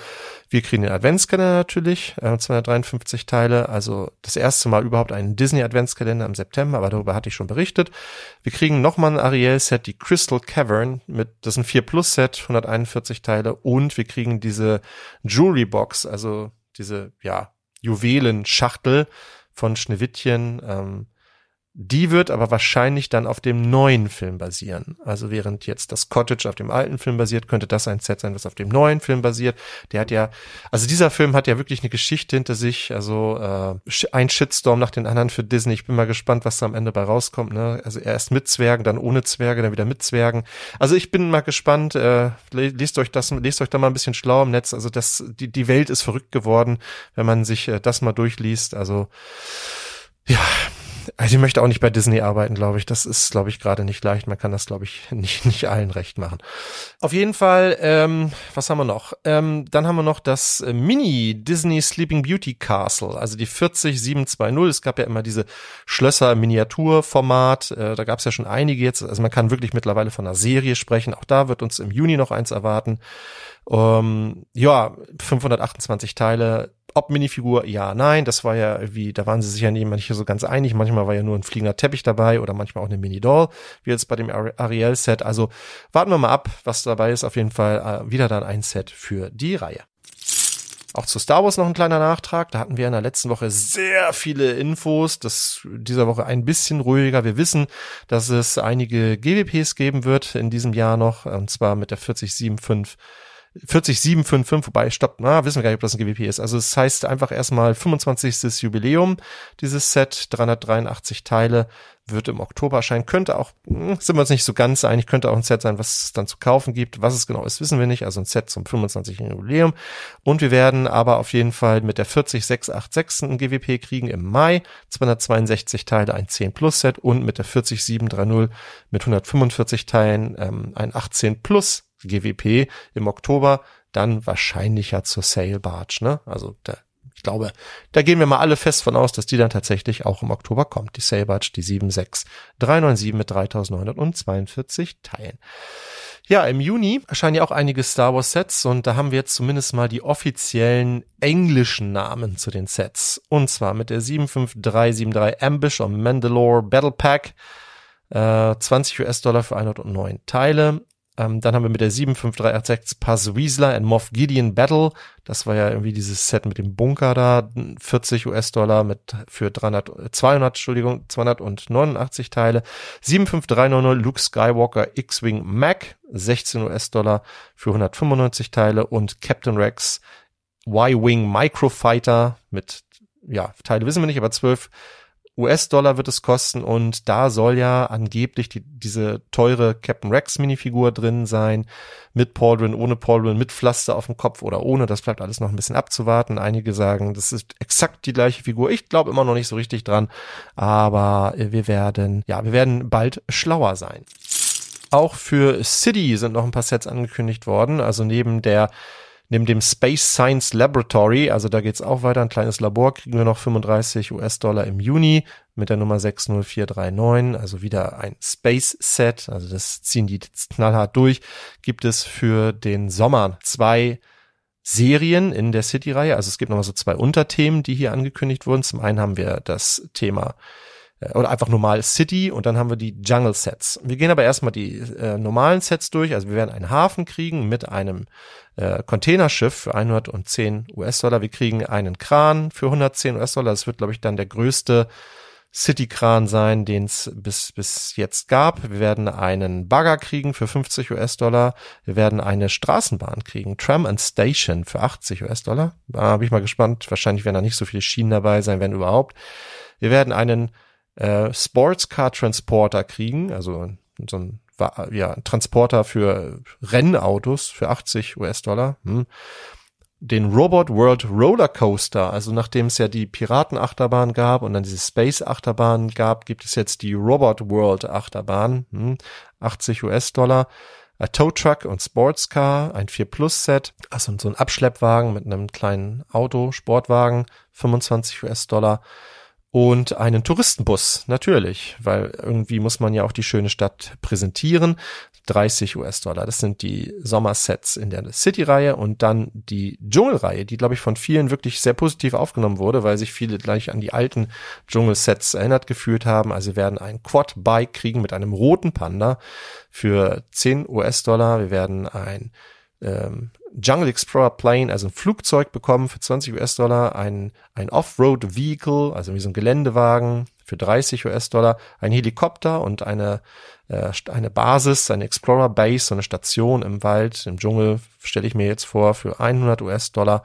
Wir kriegen den Adventskalender natürlich, äh, 253 Teile, also das erste Mal überhaupt einen Disney-Adventskalender im September, aber darüber hatte ich schon berichtet. Wir kriegen noch mal ein Ariel-Set, die Crystal Cavern, mit, das ist ein 4-Plus-Set, 141 Teile und wir kriegen diese Jewelry-Box, also diese, ja, Juwelenschachtel, von Schneewittchen. Ähm, die wird aber wahrscheinlich dann auf dem neuen Film basieren. Also während jetzt das Cottage auf dem alten Film basiert, könnte das ein Set sein, was auf dem neuen Film basiert. Der hat ja, also dieser Film hat ja wirklich eine Geschichte hinter sich. Also äh, ein Shitstorm nach den anderen für Disney. Ich bin mal gespannt, was da am Ende bei rauskommt. Ne? Also erst mit Zwergen, dann ohne Zwerge, dann wieder mit Zwergen. Also ich bin mal gespannt. Äh, lest euch das, lest euch da mal ein bisschen schlau im Netz. Also das, die die Welt ist verrückt geworden, wenn man sich äh, das mal durchliest. Also ja, also ich möchte auch nicht bei Disney arbeiten, glaube ich. Das ist, glaube ich, gerade nicht leicht. Man kann das, glaube ich, [laughs] nicht, nicht allen recht machen. Auf jeden Fall, ähm, was haben wir noch? Ähm, dann haben wir noch das äh, Mini Disney Sleeping Beauty Castle, also die 40720. Es gab ja immer diese Schlösser Miniaturformat. Äh, da gab es ja schon einige jetzt. Also man kann wirklich mittlerweile von einer Serie sprechen. Auch da wird uns im Juni noch eins erwarten. Ähm, ja, 528 Teile, ob Minifigur, ja, nein, das war ja wie, da waren sie sich ja nicht nicht so ganz einig. Manchmal war ja nur ein fliegender Teppich dabei oder manchmal auch eine Mini-Doll, wie jetzt bei dem Ariel-Set. Also warten wir mal ab, was dabei ist. Auf jeden Fall äh, wieder dann ein Set für die Reihe. Auch zu Star Wars noch ein kleiner Nachtrag. Da hatten wir in der letzten Woche sehr viele Infos. Das dieser Woche ein bisschen ruhiger. Wir wissen, dass es einige GWPs geben wird in diesem Jahr noch, und zwar mit der 4075 40755, wobei, stopp, na, wissen wir gar nicht, ob das ein GWP ist. Also es heißt einfach erstmal 25. Jubiläum, dieses Set, 383 Teile, wird im Oktober erscheinen. Könnte auch, hm, sind wir uns nicht so ganz einig, könnte auch ein Set sein, was es dann zu kaufen gibt. Was es genau ist, wissen wir nicht. Also ein Set zum 25. Jubiläum. Und wir werden aber auf jeden Fall mit der 40686 ein GWP kriegen im Mai. 262 Teile, ein 10 Plus Set und mit der 40730 mit 145 Teilen ähm, ein 18 Plus GWP im Oktober. Dann wahrscheinlich ja zur Sale Barge, ne? Also der ich glaube, da gehen wir mal alle fest von aus, dass die dann tatsächlich auch im Oktober kommt. Die Sailbatch, die 76397 mit 3942 Teilen. Ja, im Juni erscheinen ja auch einige Star Wars Sets und da haben wir jetzt zumindest mal die offiziellen englischen Namen zu den Sets. Und zwar mit der 75373 Ambush on Mandalore Battle Pack. Äh, 20 US-Dollar für 109 Teile. Ähm, dann haben wir mit der 75386 Paz Weasler and Moff Gideon Battle. Das war ja irgendwie dieses Set mit dem Bunker da. 40 US-Dollar mit für 300, 200, Entschuldigung, 289 Teile. 75390 Luke Skywalker X-Wing Mac. 16 US-Dollar für 195 Teile und Captain Rex Y-Wing Microfighter mit, ja, Teile wissen wir nicht, aber 12 US-Dollar wird es kosten und da soll ja angeblich die, diese teure Captain Rex Minifigur drin sein, mit Paul ohne Paul mit Pflaster auf dem Kopf oder ohne, das bleibt alles noch ein bisschen abzuwarten. Einige sagen, das ist exakt die gleiche Figur. Ich glaube immer noch nicht so richtig dran, aber wir werden, ja, wir werden bald schlauer sein. Auch für City sind noch ein paar Sets angekündigt worden, also neben der Neben dem Space Science Laboratory, also da geht's auch weiter, ein kleines Labor, kriegen wir noch 35 US-Dollar im Juni mit der Nummer 60439, also wieder ein Space Set, also das ziehen die knallhart durch, gibt es für den Sommer zwei Serien in der City-Reihe, also es gibt nochmal so zwei Unterthemen, die hier angekündigt wurden. Zum einen haben wir das Thema oder einfach normal City und dann haben wir die Jungle Sets. Wir gehen aber erstmal die äh, normalen Sets durch. Also wir werden einen Hafen kriegen mit einem äh, Containerschiff für 110 US-Dollar. Wir kriegen einen Kran für 110 US-Dollar. Das wird, glaube ich, dann der größte City-Kran sein, den es bis, bis jetzt gab. Wir werden einen Bagger kriegen für 50 US-Dollar. Wir werden eine Straßenbahn kriegen, Tram and Station für 80 US-Dollar. Da bin ich mal gespannt. Wahrscheinlich werden da nicht so viele Schienen dabei sein, wenn überhaupt. Wir werden einen äh, Sportscar Transporter kriegen, also so ein ja, Transporter für Rennautos für 80 US-Dollar. Hm. Den Robot World Roller Coaster, also nachdem es ja die Piratenachterbahn gab und dann diese Space Achterbahn gab, gibt es jetzt die Robot World Achterbahn, hm. 80 US-Dollar. Ein Tow Truck und Sportscar, ein 4 Plus Set, also so ein Abschleppwagen mit einem kleinen Auto, Sportwagen, 25 US-Dollar und einen Touristenbus, natürlich, weil irgendwie muss man ja auch die schöne Stadt präsentieren. 30 US-Dollar, das sind die Sommersets in der City-Reihe und dann die Dschungel-Reihe, die, glaube ich, von vielen wirklich sehr positiv aufgenommen wurde, weil sich viele gleich an die alten Dschungel-Sets erinnert gefühlt haben. Also wir werden ein Quad-Bike kriegen mit einem roten Panda für 10 US-Dollar. Wir werden ein ähm, Jungle Explorer Plane, also ein Flugzeug bekommen für 20 US-Dollar, ein, ein Off-Road Vehicle, also wie so ein Geländewagen für 30 US-Dollar, ein Helikopter und eine, äh, eine Basis, eine Explorer Base, so eine Station im Wald, im Dschungel, stelle ich mir jetzt vor, für 100 US-Dollar.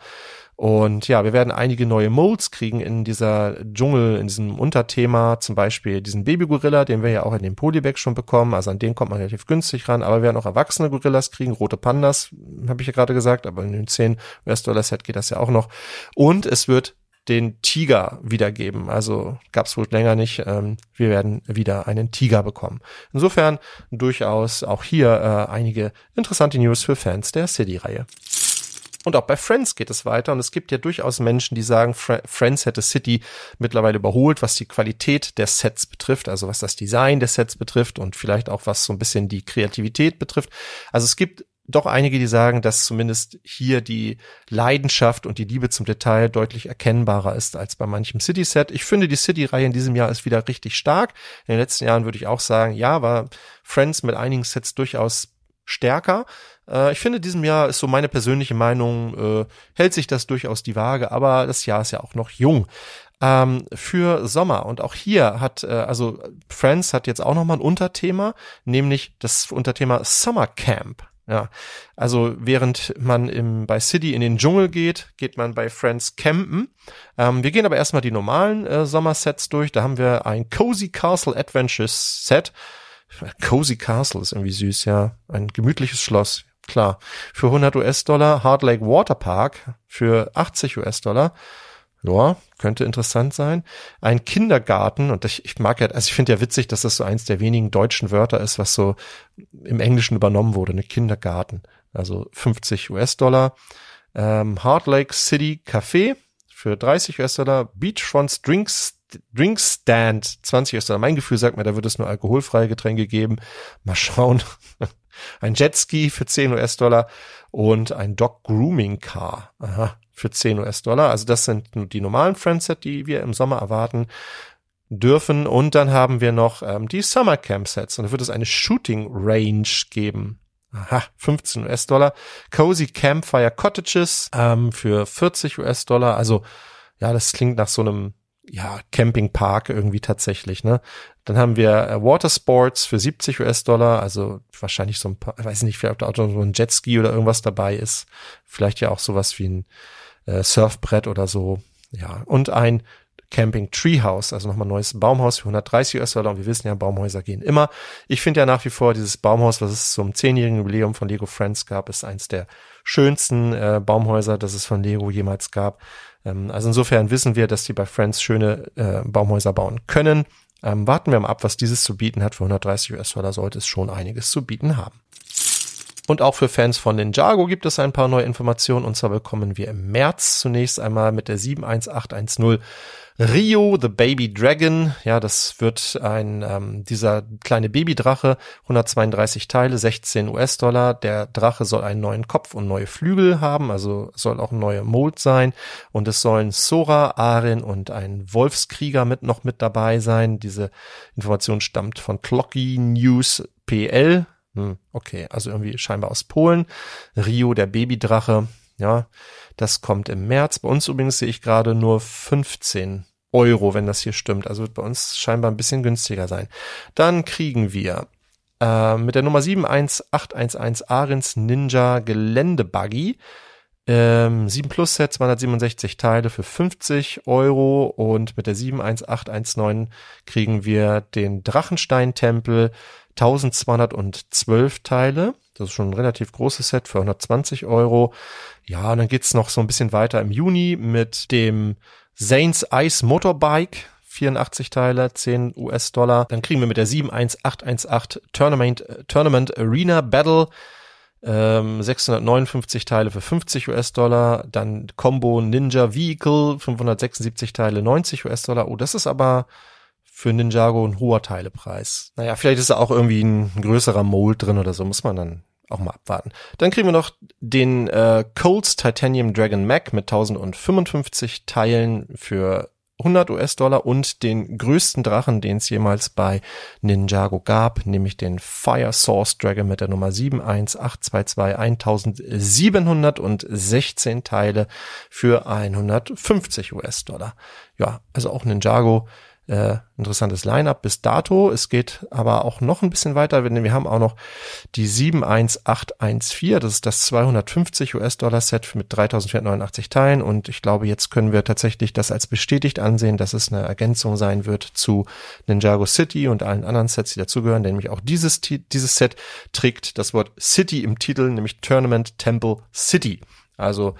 Und ja, wir werden einige neue Molds kriegen in dieser Dschungel, in diesem Unterthema, zum Beispiel diesen Baby-Gorilla, den wir ja auch in dem Polybag schon bekommen, also an den kommt man relativ günstig ran, aber wir werden auch erwachsene Gorillas kriegen, rote Pandas, habe ich ja gerade gesagt, aber in dem 10 US-Dollar-Set geht das ja auch noch. Und es wird den Tiger wiedergeben. Also gab es wohl länger nicht. Ähm, wir werden wieder einen Tiger bekommen. Insofern durchaus auch hier äh, einige interessante News für Fans der City-Reihe. Und auch bei Friends geht es weiter. Und es gibt ja durchaus Menschen, die sagen, Friends hätte City mittlerweile überholt, was die Qualität der Sets betrifft, also was das Design der Sets betrifft und vielleicht auch was so ein bisschen die Kreativität betrifft. Also es gibt doch einige, die sagen, dass zumindest hier die Leidenschaft und die Liebe zum Detail deutlich erkennbarer ist als bei manchem City-Set. Ich finde, die City-Reihe in diesem Jahr ist wieder richtig stark. In den letzten Jahren würde ich auch sagen, ja, war Friends mit einigen Sets durchaus stärker. Äh, ich finde, diesem Jahr ist so meine persönliche Meinung, äh, hält sich das durchaus die Waage, aber das Jahr ist ja auch noch jung. Ähm, für Sommer und auch hier hat, äh, also Friends hat jetzt auch nochmal ein Unterthema, nämlich das Unterthema Summer Camp. Ja, also während man im, bei City in den Dschungel geht, geht man bei Friends campen. Ähm, wir gehen aber erstmal die normalen äh, Sommersets durch. Da haben wir ein Cozy Castle Adventures Set. Cozy Castle ist irgendwie süß, ja. Ein gemütliches Schloss, klar. Für 100 US-Dollar. Hard Lake Water Park für 80 US-Dollar. Ja, könnte interessant sein. Ein Kindergarten, und ich, ich mag ja, also ich finde ja witzig, dass das so eins der wenigen deutschen Wörter ist, was so im Englischen übernommen wurde, eine Kindergarten. Also 50 US-Dollar. Ähm, Hard Lake City Café für 30 US-Dollar. Beachfront Drinks Drinkstand 20 US-Dollar. Mein Gefühl sagt mir, da wird es nur alkoholfreie Getränke geben. Mal schauen. Ein Jetski für 10 US-Dollar und ein Dog Grooming Car. Aha, für 10 US-Dollar. Also das sind die normalen Friendset, die wir im Sommer erwarten dürfen. Und dann haben wir noch ähm, die Summer Camp Sets. Und da wird es eine Shooting Range geben. Aha, 15 US-Dollar. Cozy Campfire Cottages ähm, für 40 US-Dollar. Also ja, das klingt nach so einem ja, Campingpark irgendwie tatsächlich, ne? Dann haben wir äh, Watersports für 70 US-Dollar, also wahrscheinlich so ein paar, weiß nicht, ob da auch so ein Jetski oder irgendwas dabei ist. Vielleicht ja auch sowas wie ein äh, Surfbrett oder so. Ja, und ein Camping Treehouse, also nochmal neues Baumhaus für 130 US-Dollar. Und wir wissen ja, Baumhäuser gehen immer. Ich finde ja nach wie vor dieses Baumhaus, was es zum zehnjährigen Jubiläum von Lego Friends gab, ist eins der schönsten äh, Baumhäuser, das es von Lego jemals gab. Ähm, also insofern wissen wir, dass die bei Friends schöne äh, Baumhäuser bauen können. Ähm, warten wir mal ab, was dieses zu bieten hat. Für 130 US-Dollar sollte es schon einiges zu bieten haben. Und auch für Fans von Ninjago gibt es ein paar neue Informationen. Und zwar bekommen wir im März zunächst einmal mit der 71810 Rio, the Baby Dragon. Ja, das wird ein, ähm, dieser kleine Babydrache, 132 Teile, 16 US-Dollar. Der Drache soll einen neuen Kopf und neue Flügel haben, also soll auch ein neuer Mold sein. Und es sollen Sora, Arin und ein Wolfskrieger mit noch mit dabei sein. Diese Information stammt von Clocky News PL. Hm, okay, also irgendwie scheinbar aus Polen. Rio, der Babydrache. Ja, das kommt im März. Bei uns übrigens sehe ich gerade nur 15 Euro, wenn das hier stimmt. Also wird bei uns scheinbar ein bisschen günstiger sein. Dann kriegen wir äh, mit der Nummer 71811 Arins Ninja Geländebuggy. Ähm, 7 Plus Set, 267 Teile für 50 Euro und mit der 71819 kriegen wir den Drachenstein-Tempel 1212 Teile. Das ist schon ein relativ großes Set für 120 Euro. Ja, und dann geht's noch so ein bisschen weiter im Juni mit dem Zane's Ice Motorbike, 84 Teile, 10 US-Dollar. Dann kriegen wir mit der 71818 Tournament, Tournament Arena Battle ähm, 659 Teile für 50 US-Dollar. Dann Combo Ninja Vehicle, 576 Teile, 90 US-Dollar. Oh, das ist aber für Ninjago ein hoher Teilepreis. Naja, vielleicht ist da auch irgendwie ein größerer Mold drin oder so, muss man dann auch mal abwarten. Dann kriegen wir noch den äh, Colts Titanium Dragon Mac mit 1055 Teilen für 100 US-Dollar und den größten Drachen, den es jemals bei Ninjago gab, nämlich den Fire Source Dragon mit der Nummer 71822 1716 Teile für 150 US-Dollar. Ja, also auch Ninjago äh, interessantes Line-up bis dato. Es geht aber auch noch ein bisschen weiter, denn wir haben auch noch die 71814, das ist das 250 US-Dollar-Set mit 3489 Teilen und ich glaube, jetzt können wir tatsächlich das als bestätigt ansehen, dass es eine Ergänzung sein wird zu Ninjago City und allen anderen Sets, die dazugehören, nämlich auch dieses, dieses Set trägt das Wort City im Titel, nämlich Tournament Temple City. Also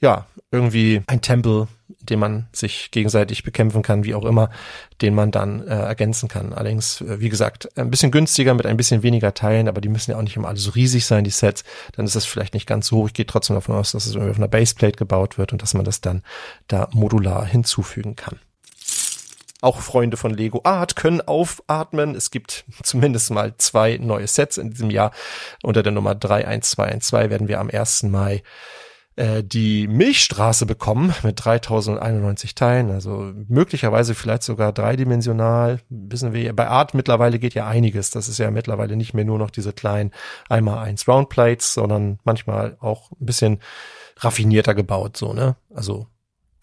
ja, irgendwie ein Tempel, den man sich gegenseitig bekämpfen kann, wie auch immer, den man dann äh, ergänzen kann. Allerdings, äh, wie gesagt, ein bisschen günstiger mit ein bisschen weniger Teilen, aber die müssen ja auch nicht immer alle so riesig sein, die Sets. Dann ist das vielleicht nicht ganz so hoch. Ich gehe trotzdem davon aus, dass es irgendwie auf einer Baseplate gebaut wird und dass man das dann da modular hinzufügen kann. Auch Freunde von Lego Art können aufatmen. Es gibt [laughs] zumindest mal zwei neue Sets in diesem Jahr. Unter der Nummer 31212 werden wir am 1. Mai äh, die Milchstraße bekommen mit 3091 Teilen, also möglicherweise vielleicht sogar dreidimensional. Wissen wir, bei Art mittlerweile geht ja einiges. Das ist ja mittlerweile nicht mehr nur noch diese kleinen einmal eins Roundplates, sondern manchmal auch ein bisschen raffinierter gebaut, so, ne? Also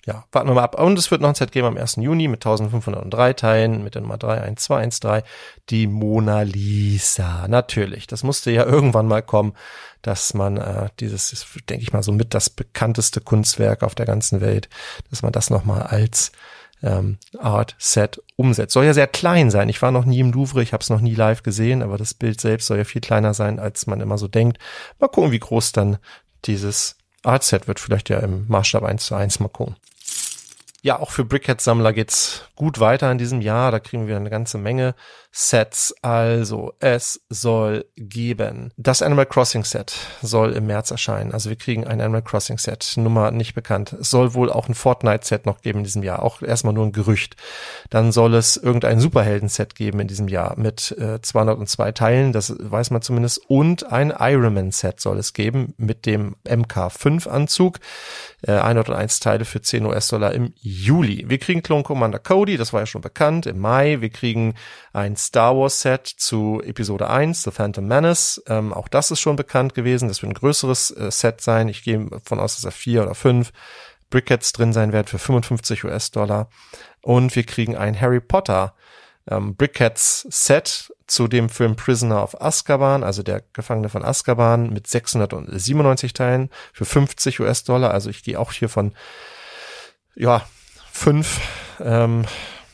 ja, warten wir mal ab. Und es wird noch ein Set geben am 1. Juni mit 1503 Teilen mit der Nummer 31213. Die Mona Lisa. Natürlich. Das musste ja irgendwann mal kommen, dass man äh, dieses, ist, denke ich mal, so mit das bekannteste Kunstwerk auf der ganzen Welt, dass man das nochmal als ähm, Art Set umsetzt. Soll ja sehr klein sein. Ich war noch nie im Louvre, ich habe es noch nie live gesehen, aber das Bild selbst soll ja viel kleiner sein, als man immer so denkt. Mal gucken, wie groß dann dieses Art Set wird. Vielleicht ja im Maßstab 1 zu 1 mal gucken. Ja, auch für Brickhead-Sammler geht's gut weiter in diesem Jahr. Da kriegen wir eine ganze Menge Sets. Also, es soll geben. Das Animal Crossing Set soll im März erscheinen. Also, wir kriegen ein Animal Crossing Set. Nummer nicht bekannt. Es soll wohl auch ein Fortnite Set noch geben in diesem Jahr. Auch erstmal nur ein Gerücht. Dann soll es irgendein Superhelden Set geben in diesem Jahr mit äh, 202 Teilen. Das weiß man zumindest. Und ein Iron Man Set soll es geben mit dem MK5 Anzug. Äh, 101 Teile für 10 US-Dollar im Juli. Wir kriegen Clone Commander Cody, das war ja schon bekannt, im Mai. Wir kriegen ein Star Wars Set zu Episode 1, The Phantom Menace. Ähm, auch das ist schon bekannt gewesen. Das wird ein größeres äh, Set sein. Ich gehe davon aus, dass er vier oder fünf Brickets drin sein wird für 55 US-Dollar. Und wir kriegen ein Harry Potter ähm, Brickheads Set zu dem Film Prisoner of Azkaban, also der Gefangene von Azkaban mit 697 Teilen für 50 US-Dollar. Also ich gehe auch hier von ja fünf ähm,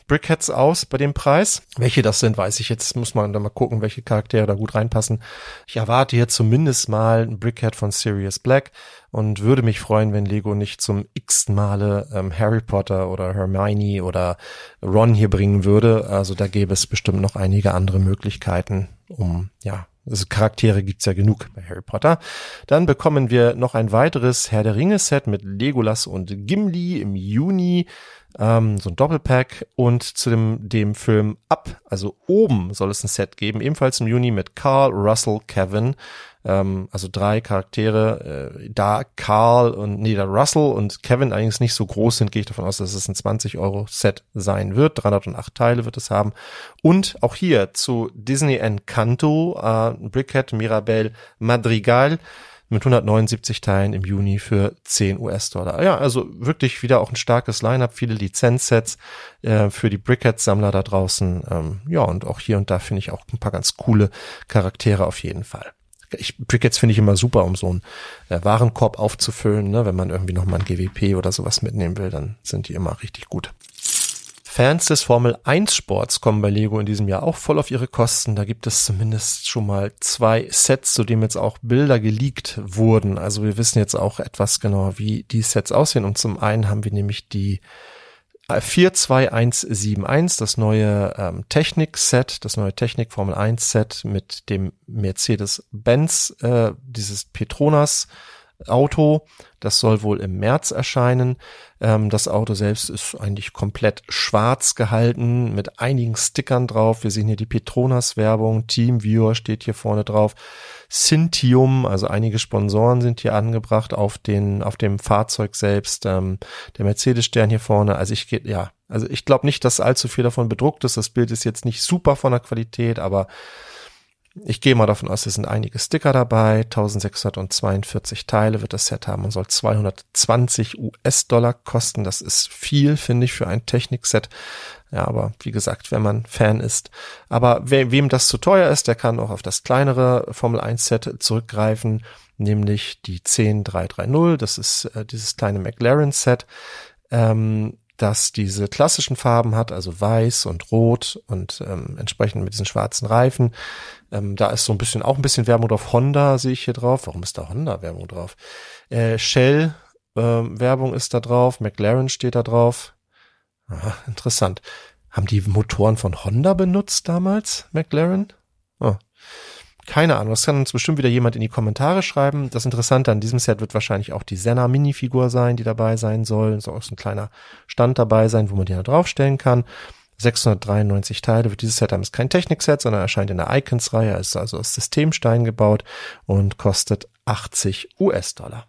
Brickheads aus bei dem Preis. Welche das sind, weiß ich jetzt. Muss man da mal gucken, welche Charaktere da gut reinpassen. Ich erwarte hier zumindest mal ein Brickhead von Sirius Black und würde mich freuen, wenn Lego nicht zum x Male ähm, Harry Potter oder Hermione oder Ron hier bringen würde. Also da gäbe es bestimmt noch einige andere Möglichkeiten, um ja also Charaktere gibt's ja genug bei Harry Potter. Dann bekommen wir noch ein weiteres Herr der Ringe Set mit Legolas und Gimli im Juni ähm, so ein Doppelpack und zu dem, dem Film Up, also oben soll es ein Set geben, ebenfalls im Juni mit Carl, Russell, Kevin, ähm, also drei Charaktere, äh, da Carl und nee, da Russell und Kevin allerdings nicht so groß sind, gehe ich davon aus, dass es ein 20 Euro Set sein wird, 308 Teile wird es haben. Und auch hier zu Disney Encanto, äh, Brickhead, Mirabelle, Madrigal, mit 179 Teilen im Juni für 10 US-Dollar. Ja, also wirklich wieder auch ein starkes Line-up, viele Lizenzsets äh, für die Brickhead-Sammler da draußen. Ähm, ja, und auch hier und da finde ich auch ein paar ganz coole Charaktere auf jeden Fall. Ich, Brickheads finde ich immer super, um so einen äh, Warenkorb aufzufüllen. Ne? Wenn man irgendwie noch mal ein GWP oder sowas mitnehmen will, dann sind die immer richtig gut. Fans des Formel 1 Sports kommen bei Lego in diesem Jahr auch voll auf ihre Kosten. Da gibt es zumindest schon mal zwei Sets, zu denen jetzt auch Bilder geleakt wurden. Also wir wissen jetzt auch etwas genauer, wie die Sets aussehen. Und zum einen haben wir nämlich die 42171, das neue ähm, Technik-Set, das neue Technik Formel 1 Set mit dem Mercedes-Benz, äh, dieses Petronas Auto. Das soll wohl im März erscheinen. Ähm, das Auto selbst ist eigentlich komplett schwarz gehalten mit einigen Stickern drauf. Wir sehen hier die Petronas-Werbung. Teamviewer steht hier vorne drauf. Cintium, also einige Sponsoren sind hier angebracht auf den, auf dem Fahrzeug selbst. Ähm, der Mercedes-Stern hier vorne. Also ich geht, ja, also ich glaube nicht, dass allzu viel davon bedruckt ist. Das Bild ist jetzt nicht super von der Qualität, aber ich gehe mal davon aus, es sind einige Sticker dabei. 1642 Teile wird das Set haben und soll 220 US-Dollar kosten. Das ist viel, finde ich, für ein Technikset. Ja, aber wie gesagt, wenn man Fan ist. Aber we wem das zu teuer ist, der kann auch auf das kleinere Formel 1 Set zurückgreifen, nämlich die 10330. Das ist äh, dieses kleine McLaren Set. Ähm, das diese klassischen Farben hat, also weiß und rot und ähm, entsprechend mit diesen schwarzen Reifen. Ähm, da ist so ein bisschen auch ein bisschen Werbung drauf. Honda sehe ich hier drauf. Warum ist da Honda Werbung drauf? Äh, Shell äh, Werbung ist da drauf. McLaren steht da drauf. Aha, interessant. Haben die Motoren von Honda benutzt damals, McLaren? Oh, keine Ahnung, das kann uns bestimmt wieder jemand in die Kommentare schreiben. Das Interessante an diesem Set wird wahrscheinlich auch die Senna Minifigur sein, die dabei sein soll. Soll auch so ein kleiner Stand dabei sein, wo man die da draufstellen kann. 693 Teile wird dieses Set haben. Ist kein Technik-Set, sondern erscheint in der Icons-Reihe, ist also aus Systemstein gebaut und kostet 80 US-Dollar.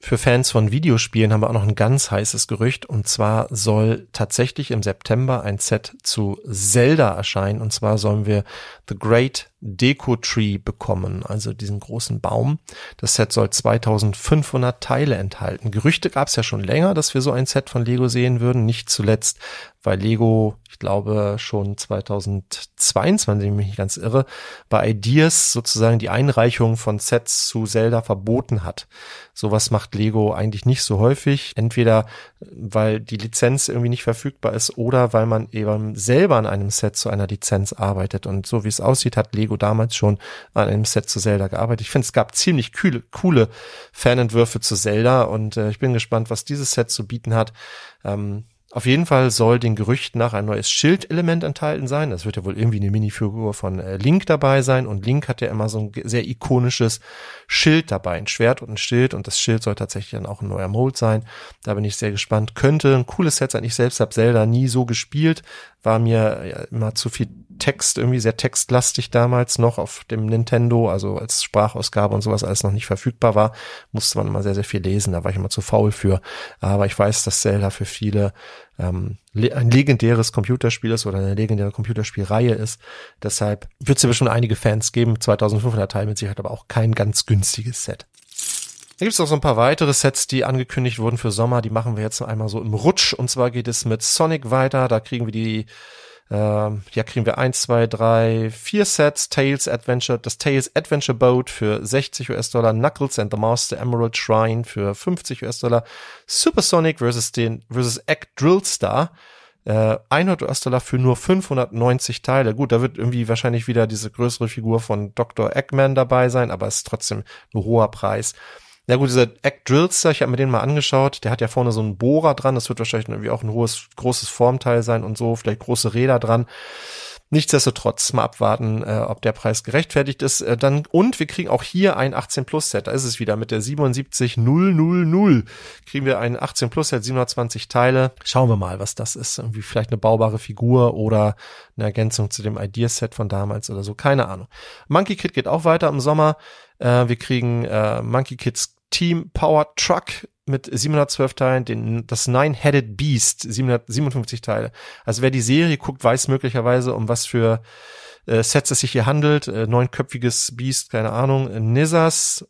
Für Fans von Videospielen haben wir auch noch ein ganz heißes Gerücht und zwar soll tatsächlich im September ein Set zu Zelda erscheinen und zwar sollen wir The Great Deco Tree bekommen, also diesen großen Baum. Das Set soll 2500 Teile enthalten. Gerüchte gab es ja schon länger, dass wir so ein Set von Lego sehen würden, nicht zuletzt, weil Lego, ich glaube schon 2022, wenn ich mich nicht ganz irre, bei Ideas sozusagen die Einreichung von Sets zu Zelda verboten hat. Sowas macht Lego eigentlich nicht so häufig, entweder weil die Lizenz irgendwie nicht verfügbar ist oder weil man eben selber an einem Set zu einer Lizenz arbeitet und so wie es aussieht, hat Lego damals schon an einem Set zu Zelda gearbeitet. Ich finde, es gab ziemlich coole, coole Fanentwürfe zu Zelda und äh, ich bin gespannt, was dieses Set zu bieten hat. Ähm, auf jeden Fall soll den Gerüchten nach ein neues Schildelement enthalten sein. Das wird ja wohl irgendwie eine Minifigur von äh, Link dabei sein. Und Link hat ja immer so ein sehr ikonisches Schild dabei, ein Schwert und ein Schild. Und das Schild soll tatsächlich dann auch ein neuer Mold sein. Da bin ich sehr gespannt. Könnte ein cooles Set sein. Ich selbst habe Zelda nie so gespielt. War mir ja immer zu viel Text, irgendwie sehr textlastig damals noch auf dem Nintendo, also als Sprachausgabe und sowas alles noch nicht verfügbar war, musste man immer sehr, sehr viel lesen, da war ich immer zu faul für. Aber ich weiß, dass Zelda für viele ähm, ein legendäres Computerspiel ist oder eine legendäre Computerspielreihe ist. Deshalb wird es ja bestimmt einige Fans geben. 2500 Teile mit Sicherheit, aber auch kein ganz günstiges Set. Da gibt es noch so ein paar weitere Sets, die angekündigt wurden für Sommer. Die machen wir jetzt einmal so im Rutsch. Und zwar geht es mit Sonic weiter. Da kriegen wir die ähm, ja, kriegen wir eins, zwei, drei, vier Sets. Tails Adventure, das Tails Adventure Boat für 60 US-Dollar. Knuckles and the Master Emerald Shrine für 50 US-Dollar. Supersonic versus den, versus Egg Drill Star. Äh, 100 US-Dollar für nur 590 Teile. Gut, da wird irgendwie wahrscheinlich wieder diese größere Figur von Dr. Eggman dabei sein, aber es ist trotzdem ein hoher Preis. Ja gut, dieser Act Drillster, ich habe mir den mal angeschaut, der hat ja vorne so einen Bohrer dran, das wird wahrscheinlich irgendwie auch ein hohes, großes Formteil sein und so, vielleicht große Räder dran. Nichtsdestotrotz mal abwarten, äh, ob der Preis gerechtfertigt ist. Äh, dann und wir kriegen auch hier ein 18 Plus Set. Da ist es wieder mit der 77000 kriegen wir ein 18 Plus Set, 720 Teile. Schauen wir mal, was das ist. Irgendwie vielleicht eine baubare Figur oder eine Ergänzung zu dem Idea Set von damals oder so. Keine Ahnung. Monkey Kid geht auch weiter im Sommer. Äh, wir kriegen äh, Monkey Kids Team Power Truck mit 712 Teilen, den, das Nine-Headed Beast, 757 Teile. Also wer die Serie guckt, weiß möglicherweise, um was für äh, Sets es sich hier handelt. Äh, neunköpfiges Beast, keine Ahnung. Nizas,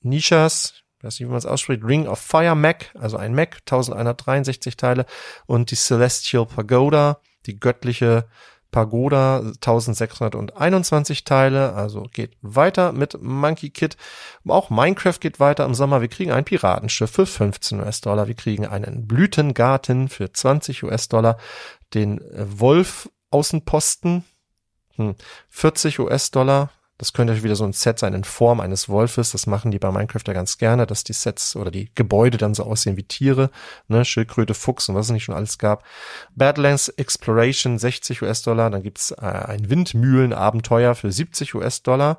Nishas, weiß nicht, wie man es ausspricht, Ring of Fire Mac, also ein Mac, 1163 Teile und die Celestial Pagoda, die göttliche Pagoda 1621 Teile, also geht weiter mit Monkey Kid. Auch Minecraft geht weiter im Sommer. Wir kriegen ein Piratenschiff für 15 US-Dollar. Wir kriegen einen Blütengarten für 20 US-Dollar. Den Wolf Außenposten, 40 hm, US-Dollar. Das könnte wieder so ein Set sein in Form eines Wolfes. Das machen die bei Minecraft ja ganz gerne, dass die Sets oder die Gebäude dann so aussehen wie Tiere, ne, Schildkröte, Fuchs und was es nicht schon alles gab. Badlands Exploration 60 US-Dollar. Dann gibt's äh, ein Windmühlenabenteuer für 70 US-Dollar.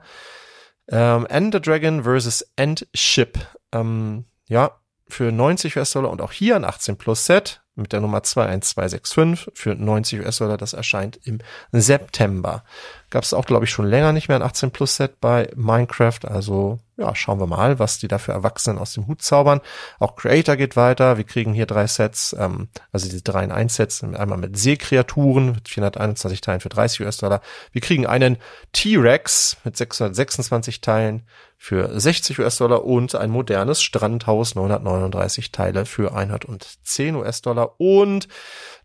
Ähm, Ender Dragon versus End Ship. Ähm, ja, für 90 US-Dollar und auch hier ein 18 Plus Set mit der Nummer 21265 für 90 US-Dollar. Das erscheint im September. Gab es auch, glaube ich, schon länger nicht mehr ein 18 Plus Set bei Minecraft. Also ja, schauen wir mal, was die da für Erwachsenen aus dem Hut zaubern. Auch Creator geht weiter. Wir kriegen hier drei Sets, ähm, also diese drei in 1 Sets, einmal mit Seekreaturen mit 421 Teilen für 30 US-Dollar. Wir kriegen einen T-Rex mit 626 Teilen für 60 US-Dollar und ein modernes Strandhaus 939 Teile für 110 US-Dollar und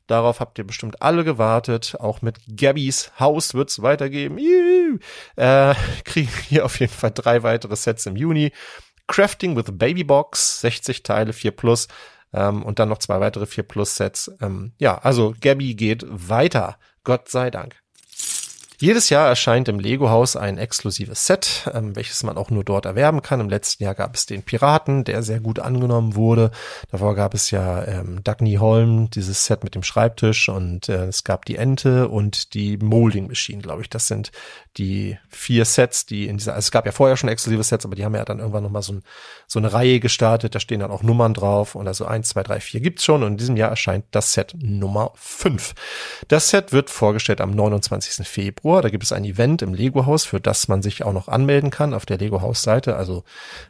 Darauf habt ihr bestimmt alle gewartet. Auch mit Gabbys Haus wird's weitergeben. Juhu. Äh, [laughs] kriegen hier auf jeden Fall drei weitere Sets im Juni. Crafting with Babybox, 60 Teile, 4 plus. Ähm, und dann noch zwei weitere 4 plus Sets. Ähm, ja, also Gabby geht weiter. Gott sei Dank. Jedes Jahr erscheint im Lego-Haus ein exklusives Set, ähm, welches man auch nur dort erwerben kann. Im letzten Jahr gab es den Piraten, der sehr gut angenommen wurde. Davor gab es ja ähm, Dagny Holm, dieses Set mit dem Schreibtisch und äh, es gab die Ente und die Molding Machine, glaube ich. Das sind die vier Sets, die in dieser, also es gab ja vorher schon exklusive Sets, aber die haben ja dann irgendwann nochmal so, ein, so eine Reihe gestartet. Da stehen dann auch Nummern drauf und also eins, zwei, drei, vier gibt's schon und in diesem Jahr erscheint das Set Nummer fünf. Das Set wird vorgestellt am 29. Februar Februar. Da gibt es ein Event im Lego-Haus, für das man sich auch noch anmelden kann auf der Lego-Haus-Seite. Also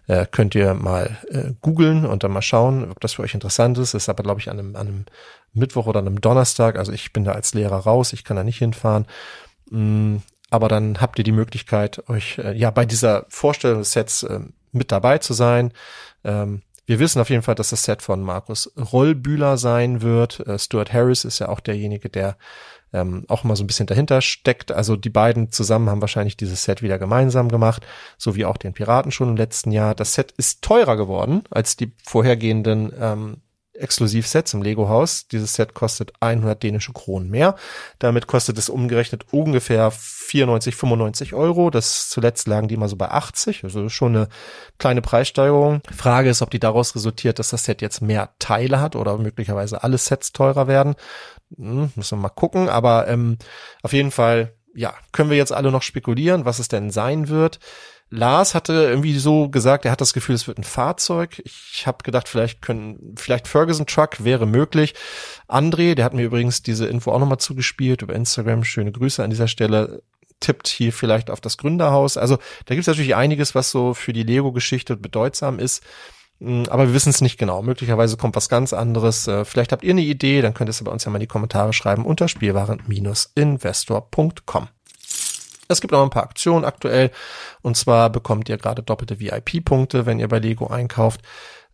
äh, könnt ihr mal äh, googeln und dann mal schauen, ob das für euch interessant ist. Das ist aber, glaube ich, an einem, an einem Mittwoch oder einem Donnerstag. Also ich bin da als Lehrer raus, ich kann da nicht hinfahren. Mm, aber dann habt ihr die Möglichkeit, euch äh, ja bei dieser Vorstellung des Sets äh, mit dabei zu sein. Ähm, wir wissen auf jeden Fall, dass das Set von Markus Rollbühler sein wird. Äh, Stuart Harris ist ja auch derjenige, der ähm, auch mal so ein bisschen dahinter steckt. Also die beiden zusammen haben wahrscheinlich dieses Set wieder gemeinsam gemacht, so wie auch den Piraten schon im letzten Jahr. Das Set ist teurer geworden als die vorhergehenden ähm, Exklusivsets im Lego-Haus. Dieses Set kostet 100 dänische Kronen mehr. Damit kostet es umgerechnet ungefähr 94, 95 Euro. Das zuletzt lagen die immer so bei 80. Also schon eine kleine Preissteigerung. Frage ist, ob die daraus resultiert, dass das Set jetzt mehr Teile hat oder möglicherweise alle Sets teurer werden. Hm, müssen wir mal gucken. Aber ähm, auf jeden Fall, ja, können wir jetzt alle noch spekulieren, was es denn sein wird. Lars hatte irgendwie so gesagt, er hat das Gefühl, es wird ein Fahrzeug. Ich habe gedacht, vielleicht können, vielleicht Ferguson Truck wäre möglich. André, der hat mir übrigens diese Info auch nochmal zugespielt über Instagram. Schöne Grüße an dieser Stelle. Tippt hier vielleicht auf das Gründerhaus. Also da gibt es natürlich einiges, was so für die Lego-Geschichte bedeutsam ist. Hm, aber wir wissen es nicht genau. Möglicherweise kommt was ganz anderes. Äh, vielleicht habt ihr eine Idee, dann könnt ihr es bei uns ja mal in die Kommentare schreiben unter spielwaren-investor.com. Es gibt auch ein paar Aktionen aktuell. Und zwar bekommt ihr gerade doppelte VIP-Punkte, wenn ihr bei Lego einkauft.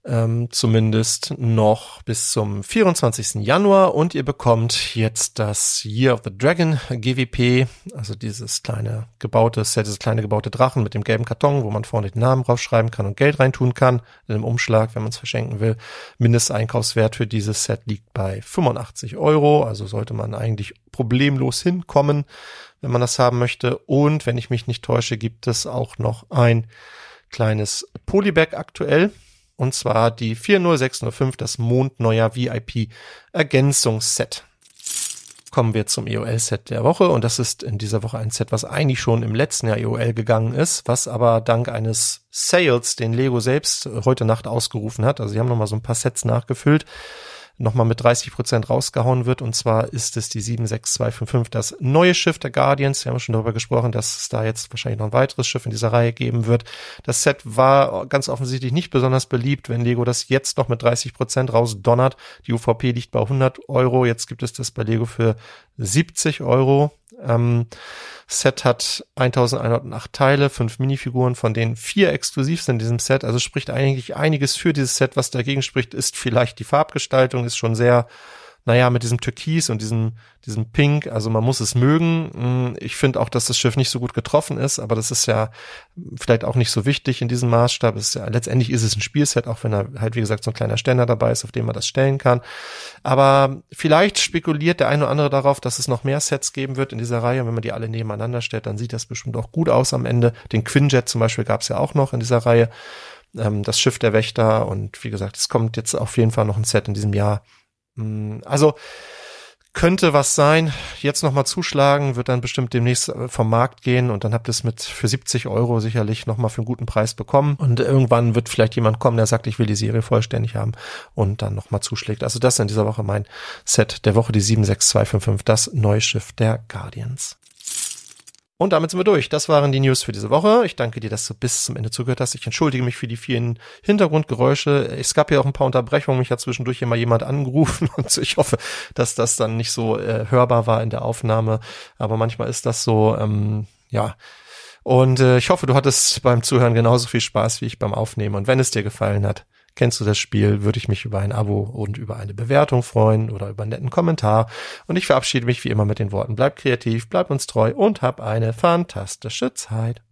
Ähm, zumindest noch bis zum 24. Januar und ihr bekommt jetzt das Year of the Dragon GWP, also dieses kleine gebaute Set, dieses kleine gebaute Drachen mit dem gelben Karton, wo man vorne den Namen draufschreiben kann und Geld reintun kann in einem Umschlag, wenn man es verschenken will. Mindesteinkaufswert für dieses Set liegt bei 85 Euro, also sollte man eigentlich problemlos hinkommen wenn man das haben möchte. Und wenn ich mich nicht täusche, gibt es auch noch ein kleines Polybag aktuell. Und zwar die 40605, das Mondneuer VIP Ergänzungsset. Kommen wir zum EOL-Set der Woche. Und das ist in dieser Woche ein Set, was eigentlich schon im letzten Jahr EOL gegangen ist, was aber dank eines Sales, den Lego selbst heute Nacht ausgerufen hat. Also sie haben nochmal so ein paar Sets nachgefüllt nochmal mit 30 Prozent rausgehauen wird. Und zwar ist es die 76255, das neue Schiff der Guardians. Wir haben schon darüber gesprochen, dass es da jetzt wahrscheinlich noch ein weiteres Schiff in dieser Reihe geben wird. Das Set war ganz offensichtlich nicht besonders beliebt, wenn Lego das jetzt noch mit 30 Prozent rausdonnert. Die UVP liegt bei 100 Euro. Jetzt gibt es das bei Lego für 70 Euro. Ähm, Set hat 1108 Teile, fünf Minifiguren, von denen vier exklusiv sind in diesem Set. Also spricht eigentlich einiges für dieses Set. Was dagegen spricht, ist vielleicht die Farbgestaltung, ist schon sehr naja, mit diesem Türkis und diesem, diesem Pink, also man muss es mögen. Hm, ich finde auch, dass das Schiff nicht so gut getroffen ist, aber das ist ja vielleicht auch nicht so wichtig in diesem Maßstab. ist ja, letztendlich ist es ein Spielset, auch wenn da halt, wie gesagt, so ein kleiner Ständer dabei ist, auf dem man das stellen kann. Aber vielleicht spekuliert der eine oder andere darauf, dass es noch mehr Sets geben wird in dieser Reihe. Und wenn man die alle nebeneinander stellt, dann sieht das bestimmt auch gut aus am Ende. Den Quinjet zum Beispiel gab es ja auch noch in dieser Reihe. Ähm, das Schiff der Wächter und wie gesagt, es kommt jetzt auf jeden Fall noch ein Set in diesem Jahr also könnte was sein. Jetzt nochmal zuschlagen, wird dann bestimmt demnächst äh, vom Markt gehen und dann habt ihr es mit für 70 Euro sicherlich nochmal für einen guten Preis bekommen. Und irgendwann wird vielleicht jemand kommen, der sagt, ich will die Serie vollständig haben und dann nochmal zuschlägt. Also das ist in dieser Woche mein Set der Woche, die 76255, das Neuschiff der Guardians. Und damit sind wir durch. Das waren die News für diese Woche. Ich danke dir, dass du bis zum Ende zugehört hast. Ich entschuldige mich für die vielen Hintergrundgeräusche. Es gab ja auch ein paar Unterbrechungen. Mich hat zwischendurch immer jemand angerufen [laughs] und ich hoffe, dass das dann nicht so äh, hörbar war in der Aufnahme. Aber manchmal ist das so, ähm, ja. Und äh, ich hoffe, du hattest beim Zuhören genauso viel Spaß wie ich beim Aufnehmen. Und wenn es dir gefallen hat, Kennst du das Spiel, würde ich mich über ein Abo und über eine Bewertung freuen oder über einen netten Kommentar. Und ich verabschiede mich wie immer mit den Worten, bleib kreativ, bleib uns treu und hab eine fantastische Zeit.